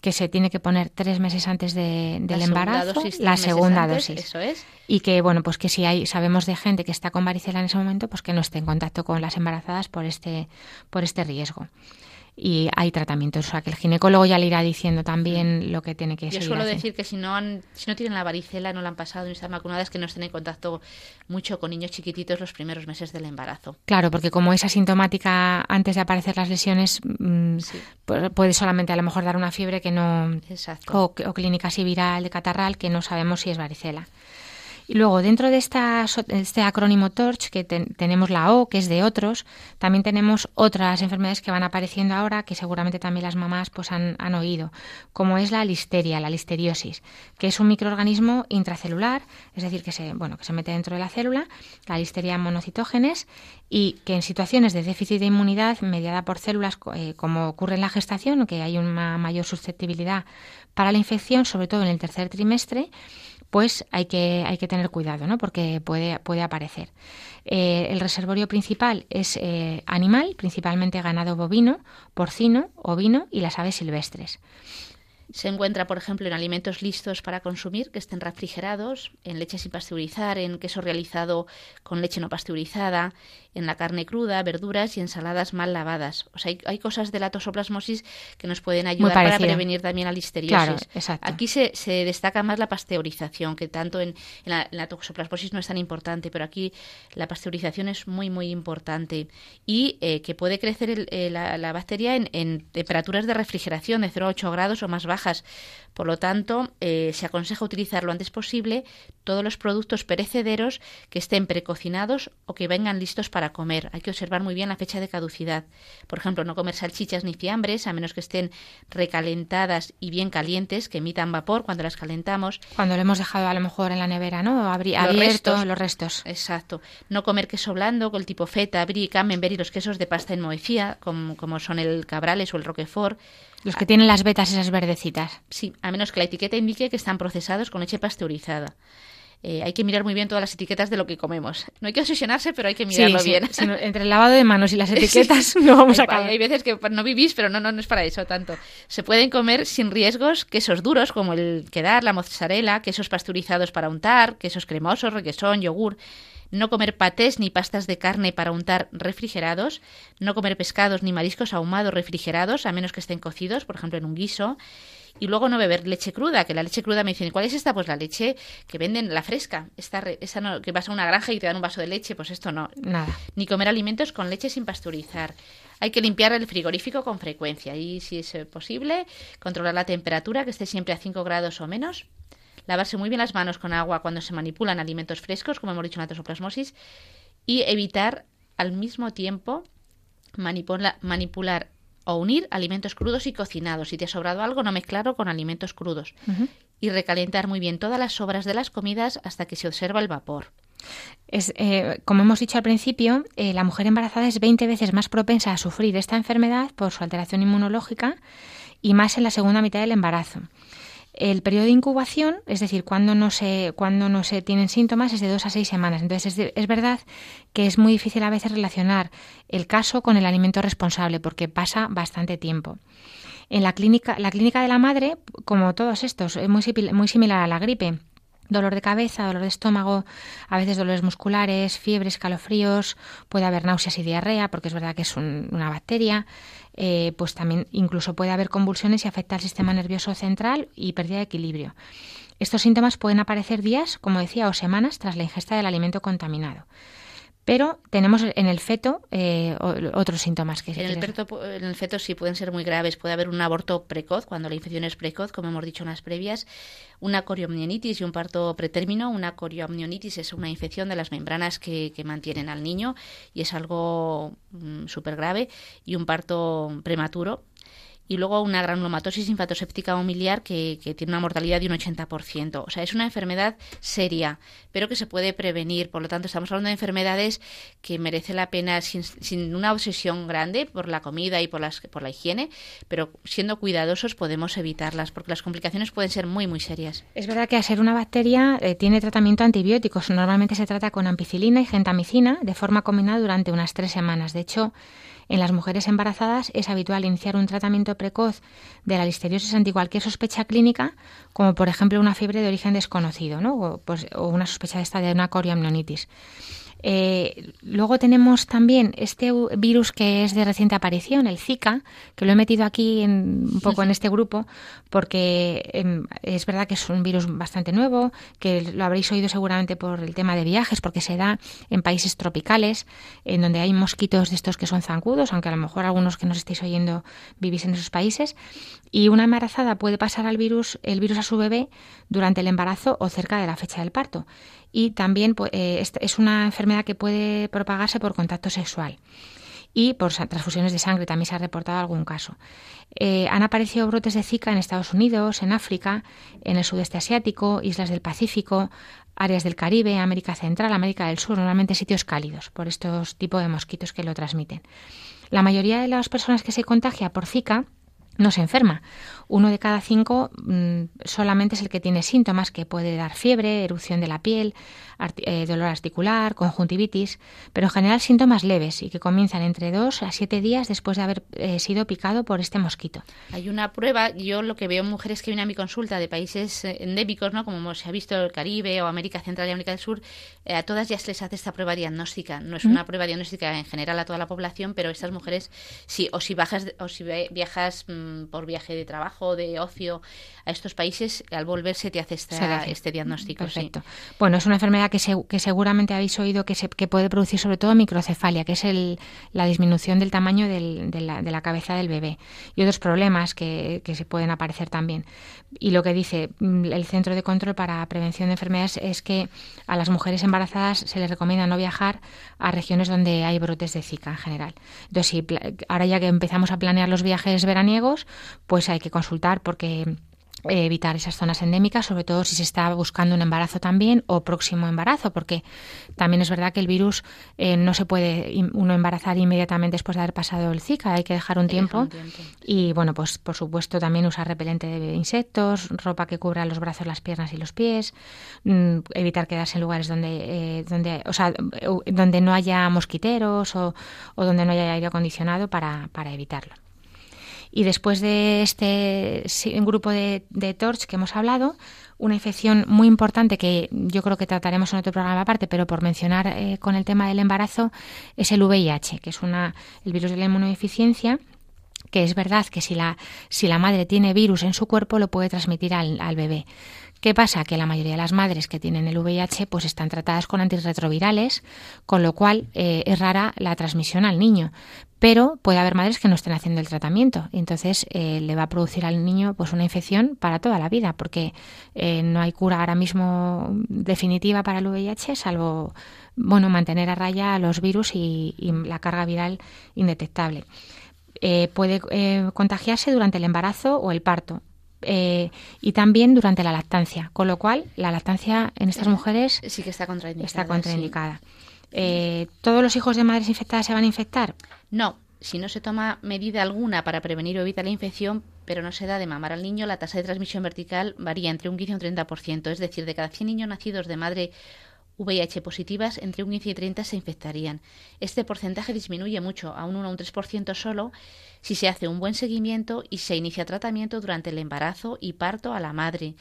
que se tiene que poner tres meses antes de, del embarazo, la segunda dosis. Eso es. Y que, bueno, pues que si hay, sabemos de gente que está con varicela en ese momento, pues que no esté en contacto con las embarazadas por este, por este riesgo y hay tratamientos. O sea, que el ginecólogo ya le irá diciendo también lo que tiene que Yo suelo decir que si no, han, si no tienen la varicela, no la han pasado ni están vacunadas, que no estén en contacto mucho con niños chiquititos los primeros meses del embarazo. Claro, porque como es asintomática antes de aparecer las lesiones, mm, puede solamente a lo mejor dar una fiebre que no. O, o clínica así viral de catarral que no sabemos si es varicela. Y luego, dentro de esta, este acrónimo TORCH, que tenemos la O, que es de otros, también tenemos otras enfermedades que van apareciendo ahora, que seguramente también las mamás pues, han, oído, como es la listeria, la listeriosis, que es un microorganismo intracelular, es decir, que se, bueno, que se mete dentro de la célula, la listeria monocitógenes, y que en situaciones de déficit de inmunidad mediada por células, eh, como ocurre en la gestación, que hay una mayor susceptibilidad para la infección, sobre todo en el tercer trimestre, pues hay que, hay que tener cuidado, ¿no? porque puede, puede aparecer. Eh, el reservorio principal es eh, animal, principalmente ganado bovino, porcino, ovino y las aves silvestres. Se encuentra, por ejemplo, en alimentos listos para consumir que estén refrigerados, en leche sin pasteurizar, en queso realizado con leche no pasteurizada, en la carne cruda, verduras y ensaladas mal lavadas. O sea, hay, cosas de la tosoplasmosis que nos pueden ayudar para prevenir también la listeriosis. Aquí se, destaca más la pasteurización, que tanto en, la, tosoplasmosis no es tan importante, pero aquí la pasteurización es muy, muy importante y eh, que puede crecer eh, la, bacteria en, en temperaturas de refrigeración de 0 a 8 grados o más bajas por lo tanto, eh, se aconseja utilizar lo antes posible todos los productos perecederos que estén precocinados o que vengan listos para comer. Hay que observar muy bien la fecha de caducidad. Por ejemplo, no comer salchichas ni fiambres, a menos que estén recalentadas y bien calientes, que emitan vapor cuando las calentamos. Cuando lo hemos dejado a lo mejor en la nevera, ¿no? Abri los restos, los restos. Exacto. No comer queso blando con el tipo feta, brie, camembert y los quesos de pasta en moefía, como, como son el cabrales o el roquefort los que tienen las vetas esas verdecitas. Sí, a menos que la etiqueta indique que están procesados con leche pasteurizada. Eh, hay que mirar muy bien todas las etiquetas de lo que comemos. No hay que obsesionarse, pero hay que mirarlo bien. entre el lavado de manos y las etiquetas no vamos a acabar. Hay, veces que no vivís, pero no, no, no es para eso tanto. Se pueden comer sin riesgos quesos duros como el quedar, la mozzarella, quesos pasteurizados para untar, quesos cremosos, requesón, yogur no comer patés ni pastas de carne para untar refrigerados, no comer pescados ni mariscos ahumados refrigerados, a menos que estén cocidos, por ejemplo en un guiso, y luego no beber leche cruda, que la leche cruda me dicen, ¿cuál es esta? Pues la leche que venden, la fresca, esta, esta no, que vas a una granja y te dan un vaso de leche, pues esto no. Nada. Ni comer alimentos con leche sin pasteurizar. Hay que limpiar el frigorífico con frecuencia y, si es posible, controlar la temperatura, que esté siempre a 5 grados o menos lavarse muy bien las manos con agua cuando se manipulan alimentos frescos, como hemos dicho en la tosoplasmosis, y evitar al mismo tiempo manipular o unir alimentos crudos y cocinados. Si te ha sobrado algo, no mezclarlo con alimentos crudos. Y recalentar muy bien todas las sobras de las comidas hasta que se observa el vapor. Es, eh, como hemos dicho al principio, eh, la mujer embarazada es 20 veces más propensa a sufrir esta enfermedad por su alteración inmunológica y más en la segunda mitad del embarazo. El periodo de incubación, es decir, cuando no se, cuando no se tienen síntomas, es de dos a seis semanas. Entonces, es, es, verdad que es muy difícil a veces relacionar el caso con el alimento responsable, porque pasa bastante tiempo. En la clínica, la clínica de la madre, como todos estos, es muy, muy similar a la gripe. Dolor de cabeza, dolor de estómago, a veces dolores musculares, fiebres, escalofríos, puede haber náuseas y diarrea, porque es verdad que es una bacteria. Eh, pues también incluso puede haber convulsiones y afecta al sistema nervioso central y pérdida de equilibrio. Estos síntomas pueden aparecer días, como decía, o semanas tras la ingesta del alimento contaminado. Pero tenemos en el feto eh, otros síntomas que en el, feto, en el feto sí pueden ser muy graves. Puede haber un aborto precoz cuando la infección es precoz, como hemos dicho en las previas, una coriomnionitis y un parto pretérmino. Una coriomnionitis es una infección de las membranas que, mantienen al niño y es algo mm, súper grave. Y un parto prematuro y luego una granulomatosis infatoséptica familiar que, que, tiene una mortalidad de un 80%. O sea, es una enfermedad seria, pero que se puede prevenir. Por lo tanto, estamos hablando de enfermedades que merece la pena sin, sin una obsesión grande por la comida y por, las, por la higiene, pero siendo cuidadosos podemos evitarlas porque las complicaciones pueden ser muy, muy serias. Es verdad que al ser una bacteria eh, tiene tratamiento antibióticos. Normalmente se trata con ampicilina y gentamicina de forma combinada durante unas tres semanas. De hecho, en las mujeres embarazadas es habitual iniciar un tratamiento precoz de la listeriosis ante cualquier sospecha clínica, como por ejemplo una fiebre de origen desconocido ¿no? o, pues, o una sospecha de esta de una coriamnionitis. Eh, luego tenemos también este virus que es de reciente aparición, el Zika, que lo he metido aquí en, un poco en este grupo, porque em, es verdad que es un virus bastante nuevo, que lo habréis oído seguramente por el tema de viajes, porque se da en países tropicales, en donde hay mosquitos de estos que son zancudos, aunque a lo mejor algunos que nos estéis oyendo vivís en esos países. Y una embarazada puede pasar al virus, el virus a su bebé durante el embarazo o cerca de la fecha del parto y también pues, eh, es una enfermedad que puede propagarse por contacto sexual y por transfusiones de sangre también se ha reportado algún caso. Eh, han aparecido brotes de Zika en Estados Unidos, en África, en el sudeste asiático, islas del Pacífico, áreas del Caribe, América Central, América del Sur, normalmente sitios cálidos por estos tipos de mosquitos que lo transmiten. La mayoría de las personas que se contagia por Zika no se enferma. Uno de cada cinco mm, solamente es el que tiene síntomas que puede dar fiebre, erupción de la piel, eh, dolor articular, conjuntivitis, pero en general síntomas leves y que comienzan entre dos a siete días después de haber eh, sido picado por este mosquito. Hay una prueba, yo lo que veo en mujeres que vienen a mi consulta de países eh, endémicos, ¿no? como se ha visto el Caribe o América Central y América del Sur, a todas ya se les hace esta prueba diagnóstica. No es una prueba diagnóstica en general a toda la población, pero estas mujeres, sí, o si, bajas, o si viajas mm, por viaje de trabajo, de ocio a estos países, al volverse te hace este diagnóstico. Perfecto. Bueno, es una enfermedad que, que seguramente habéis oído que, se, que puede producir sobre todo microcefalia, que es el, la disminución del tamaño del, de, la, de, la, cabeza del bebé y otros problemas que, que, se pueden aparecer también. Y lo que dice mm, el Centro de Control para Prevención de Enfermedades es que a las mujeres embarazadas se les recomienda no viajar a regiones donde hay brotes de Zika en general. Entonces, si, ahora ya que empezamos a planear los viajes veraniegos, pues hay que consultar porque evitar esas zonas endémicas, sobre todo si se está buscando un embarazo también o próximo embarazo, porque también es verdad que el virus eh, no se puede uno embarazar inmediatamente después de haber pasado el Zika, hay que dejar un, tiempo. Y bueno, pues por supuesto también usar repelente de insectos, ropa que cubra los brazos, las piernas y los pies, mm, evitar quedarse en lugares donde, eh, donde, o sea, donde no haya mosquiteros o, o donde no haya aire acondicionado para, para evitarlo. Y después de este grupo de, TORCH que hemos hablado, una infección muy importante que yo creo que trataremos en otro programa aparte, pero por mencionar eh, con el tema del embarazo, es el VIH, que es una, el virus de la inmunodeficiencia que es verdad que si la, si la madre tiene virus en su cuerpo lo puede transmitir al, al bebé. ¿Qué pasa? Que la mayoría de las madres que tienen el VIH pues están tratadas con antirretrovirales, con lo cual eh, es rara la transmisión al niño. Pero puede haber madres que no estén haciendo el tratamiento y entonces eh, le va a producir al niño pues una infección para toda la vida, porque eh, no hay cura ahora mismo definitiva para el VIH, salvo bueno mantener a raya los virus y, la carga viral indetectable. puede contagiarse durante el embarazo o el parto eh, y también durante la lactancia, con lo cual la lactancia en estas mujeres sí que está contraindicada. Está contraindicada. Eh, ¿Todos los hijos de madres infectadas se van a infectar? No, si no se toma medida alguna para prevenir o evitar la infección, pero no se da de mamar al niño, la tasa de transmisión vertical varía entre un 15 y un 30%, es decir, de cada 100 niños nacidos de madre VIH positivas, entre un 15 y 30 se infectarían. Este porcentaje disminuye mucho, a un 1 o un 3% solo, si se hace un buen seguimiento y se inicia tratamiento durante el embarazo y parto a la madre.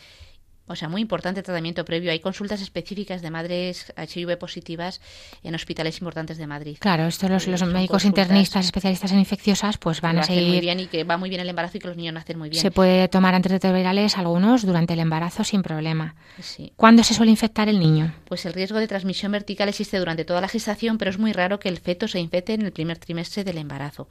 O sea, muy importante tratamiento previo. Hay consultas específicas de madres HIV positivas en hospitales importantes de Madrid. Claro, esto los, los médicos internistas, especialistas en infecciosas, pues van a seguir. muy bien y que va muy bien el embarazo y que los niños nacen muy bien. Se puede tomar antirretrovirales algunos durante el embarazo sin problema. Sí. ¿Cuándo se suele infectar el niño? Pues el riesgo de transmisión vertical existe durante toda la gestación, pero es muy raro que el feto se infecte en el primer trimestre del embarazo.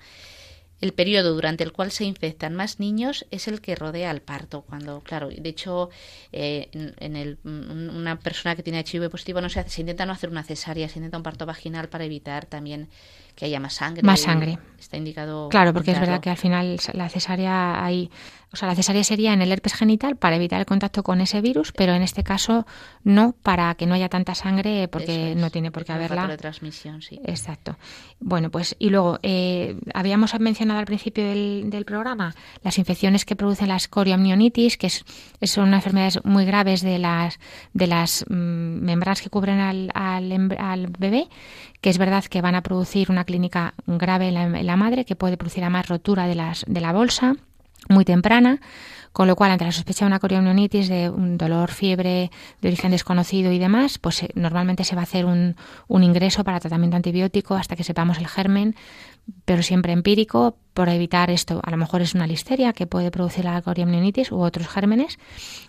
El periodo durante el cual se infectan más niños es el que rodea al parto. Cuando, claro, de hecho, eh, en, el, una persona que tiene HIV positivo no se hace, se intenta no hacer una cesárea, se intenta un parto vaginal para evitar también que haya más sangre. Más sangre. Está indicado. Claro, porque es verdad que al final la cesárea hay, o sea, la cesárea sería en el herpes genital para evitar el contacto con ese virus, pero en este caso no para que no haya tanta sangre porque no tiene por qué haberla. de transmisión, sí. Exacto. Bueno, pues y luego eh, habíamos mencionado al principio del, del, programa las infecciones que producen la escorioamnionitis, que es, son enfermedades muy graves de las de las mm, membranas que cubren al, al, al bebé que es verdad que van a producir una clínica grave en la, madre, que puede producir además rotura de, las, de la bolsa muy temprana, con lo cual ante la sospecha de una corionitis, de un dolor, fiebre de origen desconocido y demás, pues eh, normalmente se va a hacer un, un ingreso para tratamiento antibiótico hasta que sepamos el germen, pero siempre empírico, por evitar esto. A lo mejor es una listeria que puede producir la coriamnionitis u otros gérmenes.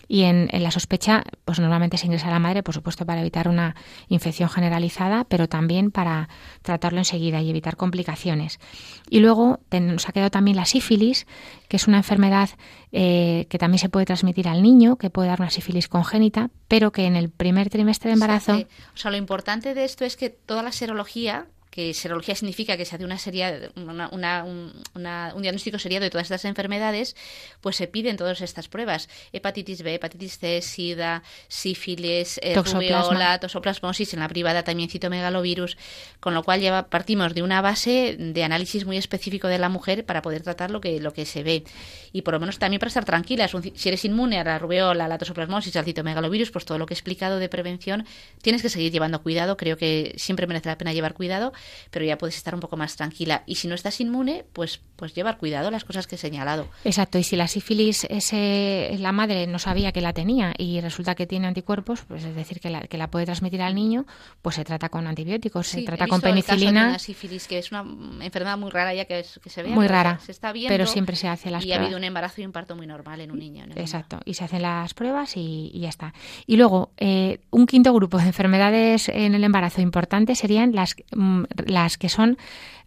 Y en, la sospecha, pues normalmente se ingresa a la madre, por supuesto, para evitar una infección generalizada, pero también para tratarlo enseguida y evitar complicaciones. Y luego nos ha quedado también la sífilis, que es una enfermedad eh, que también se puede transmitir al niño, que puede dar una sífilis congénita, pero que en el primer trimestre de embarazo. O sea, lo importante de esto es que toda la serología que serología significa que se hace una serie, una, un diagnóstico seriado de todas estas enfermedades, pues se piden todas estas pruebas. Hepatitis B, hepatitis C, SIDA, sífilis, eh, rubiola, tosoplasmosis, en la privada también citomegalovirus, con lo cual lleva, partimos de una base de análisis muy específico de la mujer para poder tratar lo que, lo que se ve. Y por lo menos también para estar tranquilas. Si eres inmune a la rubiola, a la tosoplasmosis, al citomegalovirus, pues todo lo que he explicado de prevención, tienes que seguir llevando cuidado. Creo que siempre merece la pena llevar cuidado pero ya puedes estar un poco más tranquila. Y si no estás inmune, pues, pues llevar cuidado las cosas que he señalado. Exacto, y si la sífilis ese, la madre no sabía que la tenía y resulta que tiene anticuerpos, pues es decir, que la, que la puede transmitir al niño, pues se trata con antibióticos, se trata con penicilina. sífilis, que es una enfermedad muy rara ya que, se ve. Muy rara, se está viendo, pero siempre se hace las y pruebas. ha habido un embarazo y un parto muy normal en un niño. Exacto, y se hacen las pruebas y, ya está. Y luego, eh, un quinto grupo de enfermedades en el embarazo importante serían las, mm, las que son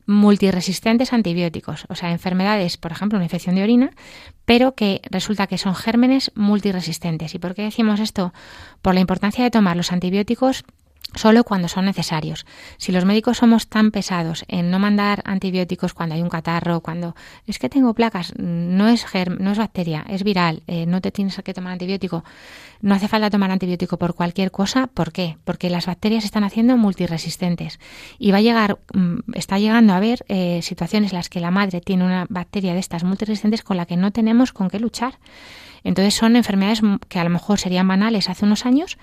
multiresistentes a antibióticos, o sea, enfermedades, por ejemplo, una infección de orina, pero que resulta que son gérmenes multiresistentes. ¿Y por qué decimos esto? Por la importancia de tomar los antibióticos solo cuando son necesarios. Si los médicos somos tan pesados en no mandar antibióticos cuando hay un catarro, cuando es que tengo placas, no es no es bacteria, es viral, eh, no te tienes que tomar antibiótico, no hace falta tomar antibiótico por cualquier cosa. ¿Por qué? Porque las bacterias están haciendo multiresistentes y va a llegar, mm, está llegando a haber eh, situaciones en las que la madre tiene una bacteria de estas multiresistentes con la que no tenemos con qué luchar. Entonces son enfermedades que a lo mejor serían banales hace unos años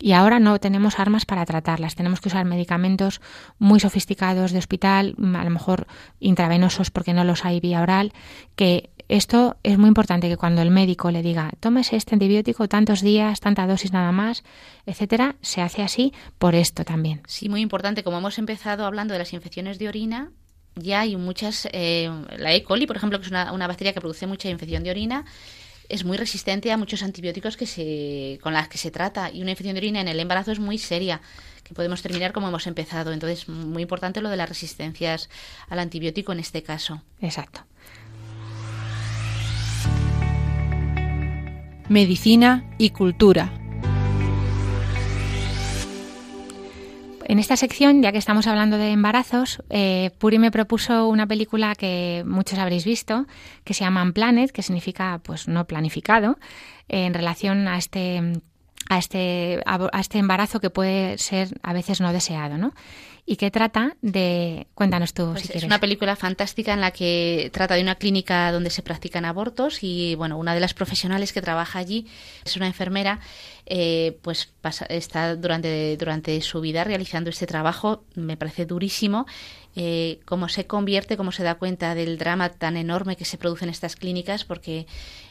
y ahora no tenemos armas para tratarlas. Tenemos que usar medicamentos muy sofisticados de hospital, a lo mejor intravenosos porque no los hay vía oral, que esto es muy importante que cuando el médico le diga tómese este antibiótico tantos días, tanta dosis nada más, etcétera, se hace así por esto también. Sí, muy importante. Como hemos empezado hablando de las infecciones de orina, ya hay muchas. Eh, la E. coli, por ejemplo, que es una, una bacteria que produce mucha infección de orina, es muy resistente a muchos antibióticos que se, con las que se trata y una infección de orina en el embarazo es muy seria que podemos terminar como hemos empezado. Entonces, muy importante lo de las resistencias al antibiótico en este caso. Exacto. Medicina y cultura. En esta sección, ya que estamos hablando de embarazos, eh, Puri me propuso una película que muchos habréis visto, que se llama Planet, que significa pues no planificado, en relación a este a este a este embarazo que puede ser a veces no deseado, ¿no? y que trata de... Cuéntanos tú, pues si Es una película fantástica en la que trata de una clínica donde se practican abortos y, bueno, una de las profesionales que trabaja allí es una enfermera, eh, pues está durante, durante su vida realizando este trabajo, me parece durísimo, eh, cómo se convierte, cómo se da cuenta del drama tan enorme que se produce en estas clínicas, porque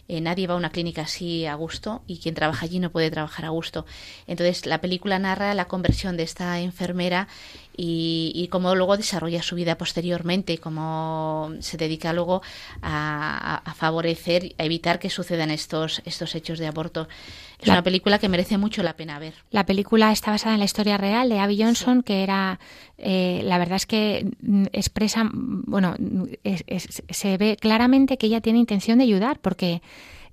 eh, nadie va a una clínica así a gusto y quien trabaja allí no puede trabajar a gusto. Entonces, la película narra la conversión de esta enfermera y, cómo luego desarrolla su vida posteriormente, cómo se dedica luego a, favorecer, a evitar que sucedan estos, estos hechos de aborto. Es una película que merece mucho la pena ver. La película está basada en la historia real de Abby Johnson, que era, eh, la verdad es que mm, expresa, bueno, se ve claramente que ella tiene intención de ayudar, porque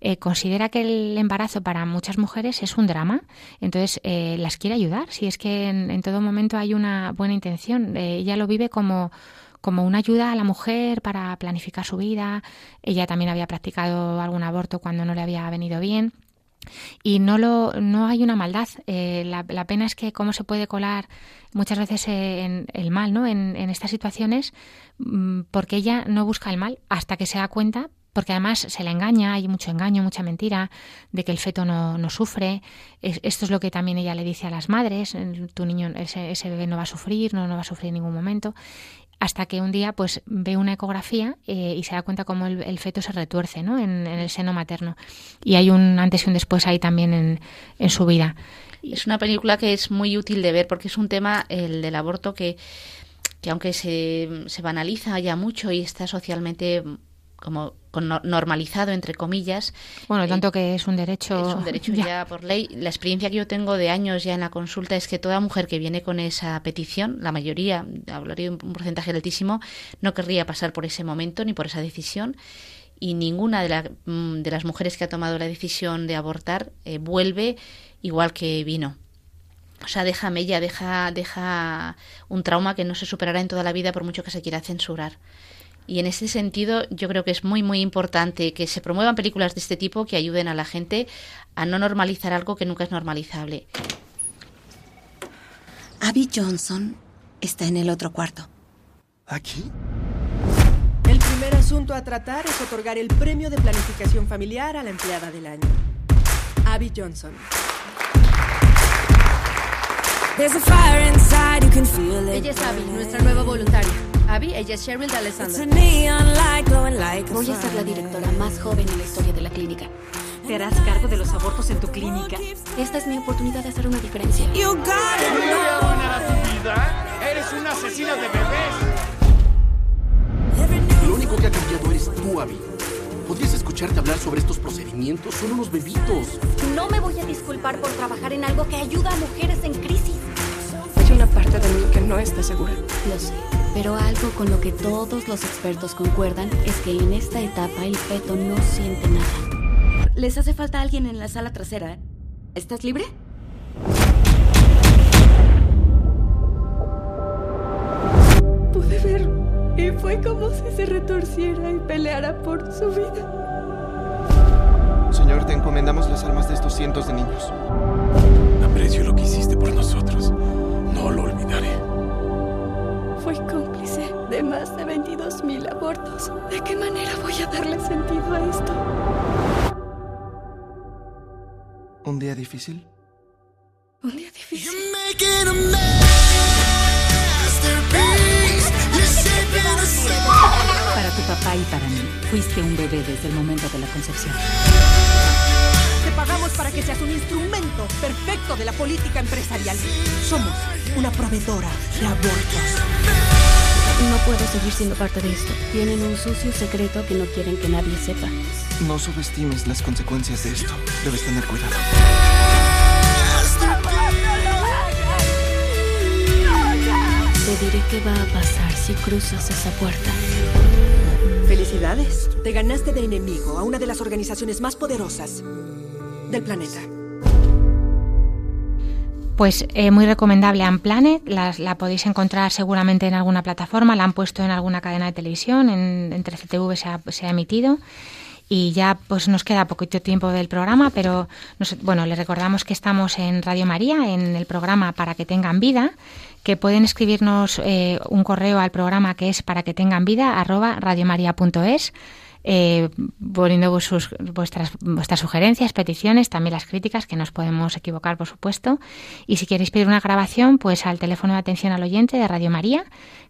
eh, considera que el embarazo para muchas mujeres es un drama, entonces eh, las quiere ayudar. Si es que en, todo momento hay una buena intención, eh, ella lo vive como como una ayuda a la mujer para planificar su vida. Ella también había practicado algún aborto cuando no le había venido bien. Y no, lo, no hay una maldad. la, pena es que cómo se puede colar muchas veces en el mal ¿no? en, en estas situaciones mm, porque ella no busca el mal hasta que se da cuenta porque además se le engaña, hay mucho engaño, mucha mentira, de que el feto no, no sufre. esto es lo que también ella le dice a las madres, tu niño, ese, ese bebé no va a sufrir, no, no va a sufrir en ningún momento hasta que un día pues ve una ecografía eh, y se da cuenta cómo el, feto se retuerce ¿no? en, el seno materno. Y hay un antes y un después ahí también en, en, su vida. Es una película que es muy útil de ver porque es un tema, el del aborto, que, que aunque se, se banaliza ya mucho y está socialmente como normalizado entre comillas. Bueno, tanto eh, que es un derecho. Es un derecho ya. por ley. La experiencia que yo tengo de años ya en la consulta es que toda mujer que viene con esa petición, la mayoría, hablaría de un porcentaje altísimo, no querría pasar por ese momento ni por esa decisión. Y ninguna de, mm, de las mujeres que ha tomado la decisión de abortar eh, vuelve igual que vino. O sea, deja mella, deja, deja un trauma que no se superará en toda la vida por mucho que se quiera censurar. Y en ese sentido yo creo que es muy, muy importante que se promuevan películas de este tipo que ayuden a la gente a no normalizar algo que nunca es normalizable. Abby Johnson está en el otro cuarto. ¿Aquí? El primer asunto a tratar es otorgar el premio de planificación familiar a la empleada del año. Abby Johnson. Ella es Abby, nuestra nueva voluntaria. Abby, ella es Cheryl de Alessandro. Voy a ser la directora más joven en la historia de la clínica. ¿Te harás cargo de los abortos en tu clínica? Esta es mi oportunidad de hacer una diferencia. ¿Qué voy a arruinar a tu vida? ¡Eres una asesina de bebés! Lo único que ha cambiado eres tú, Abby. ¿Podrías escucharte hablar sobre estos procedimientos? Son unos bebitos. No me voy a disculpar por trabajar en algo que ayuda a mujeres en crisis. Una parte de mí que no está segura. Lo sé, pero algo con lo que todos los expertos concuerdan es que en esta etapa el feto no siente nada. Les hace falta alguien en la sala trasera. ¿Estás libre? Pude ver y fue como si se retorciera y peleara por su vida. Señor, te encomendamos las almas de estos cientos de niños. Aprecio lo que hiciste por nosotros. No lo olvidaré. Fui cómplice de más de 22.000 abortos. ¿De qué manera voy a darle sentido a esto? ¿Un día difícil? Un día difícil. Para tu papá y para mí, fuiste un bebé desde el momento de la concepción pagamos para que seas un instrumento perfecto de la política empresarial. Somos una proveedora de abortos. No puedo seguir siendo parte de esto. Tienen un sucio secreto que no quieren que nadie sepa. No subestimes las consecuencias de esto. Debes tener cuidado. Te diré qué va a pasar si cruzas esa puerta. Felicidades. Te ganaste de enemigo a una de las organizaciones más poderosas planeta. Pues eh, muy recomendable Unplanet, la, la podéis encontrar seguramente en alguna plataforma, la han puesto en alguna cadena de televisión, en, en 13TV se ha, se ha emitido. Y ya pues nos queda poquito tiempo del programa, pero bueno, les recordamos que estamos en Radio María, en el programa Para que tengan vida, que pueden escribirnos eh, un correo al programa que es para que tengan vida arroba radiomaria.es eh, poniendo sus, vuestras, vuestras sugerencias, peticiones, también las críticas, que nos podemos equivocar, por supuesto. Y si queréis pedir una grabación, pues al teléfono de atención al oyente de Radio María,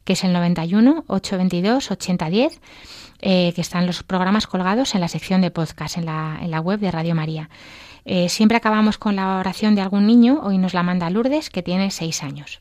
que es el 91 822 8010, eh, que están los programas colgados en la sección de podcast, en la, en la web de Radio María. Eh, siempre acabamos con la oración de algún niño, hoy nos la manda Lourdes, que tiene seis años.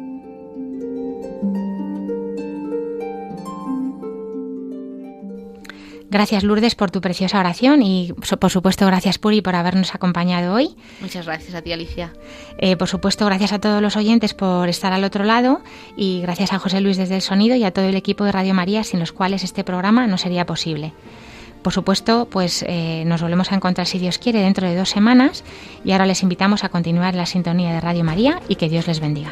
Gracias Lourdes por tu preciosa oración y por supuesto gracias Puri por habernos acompañado hoy. Muchas gracias a ti Alicia. Eh, por supuesto gracias a todos los oyentes por estar al otro lado y gracias a José Luis desde el sonido y a todo el equipo de Radio María sin los cuales este programa no sería posible. Por supuesto, pues eh, nos volvemos a encontrar si Dios quiere dentro de dos semanas y ahora les invitamos a continuar la sintonía de Radio María y que Dios les bendiga.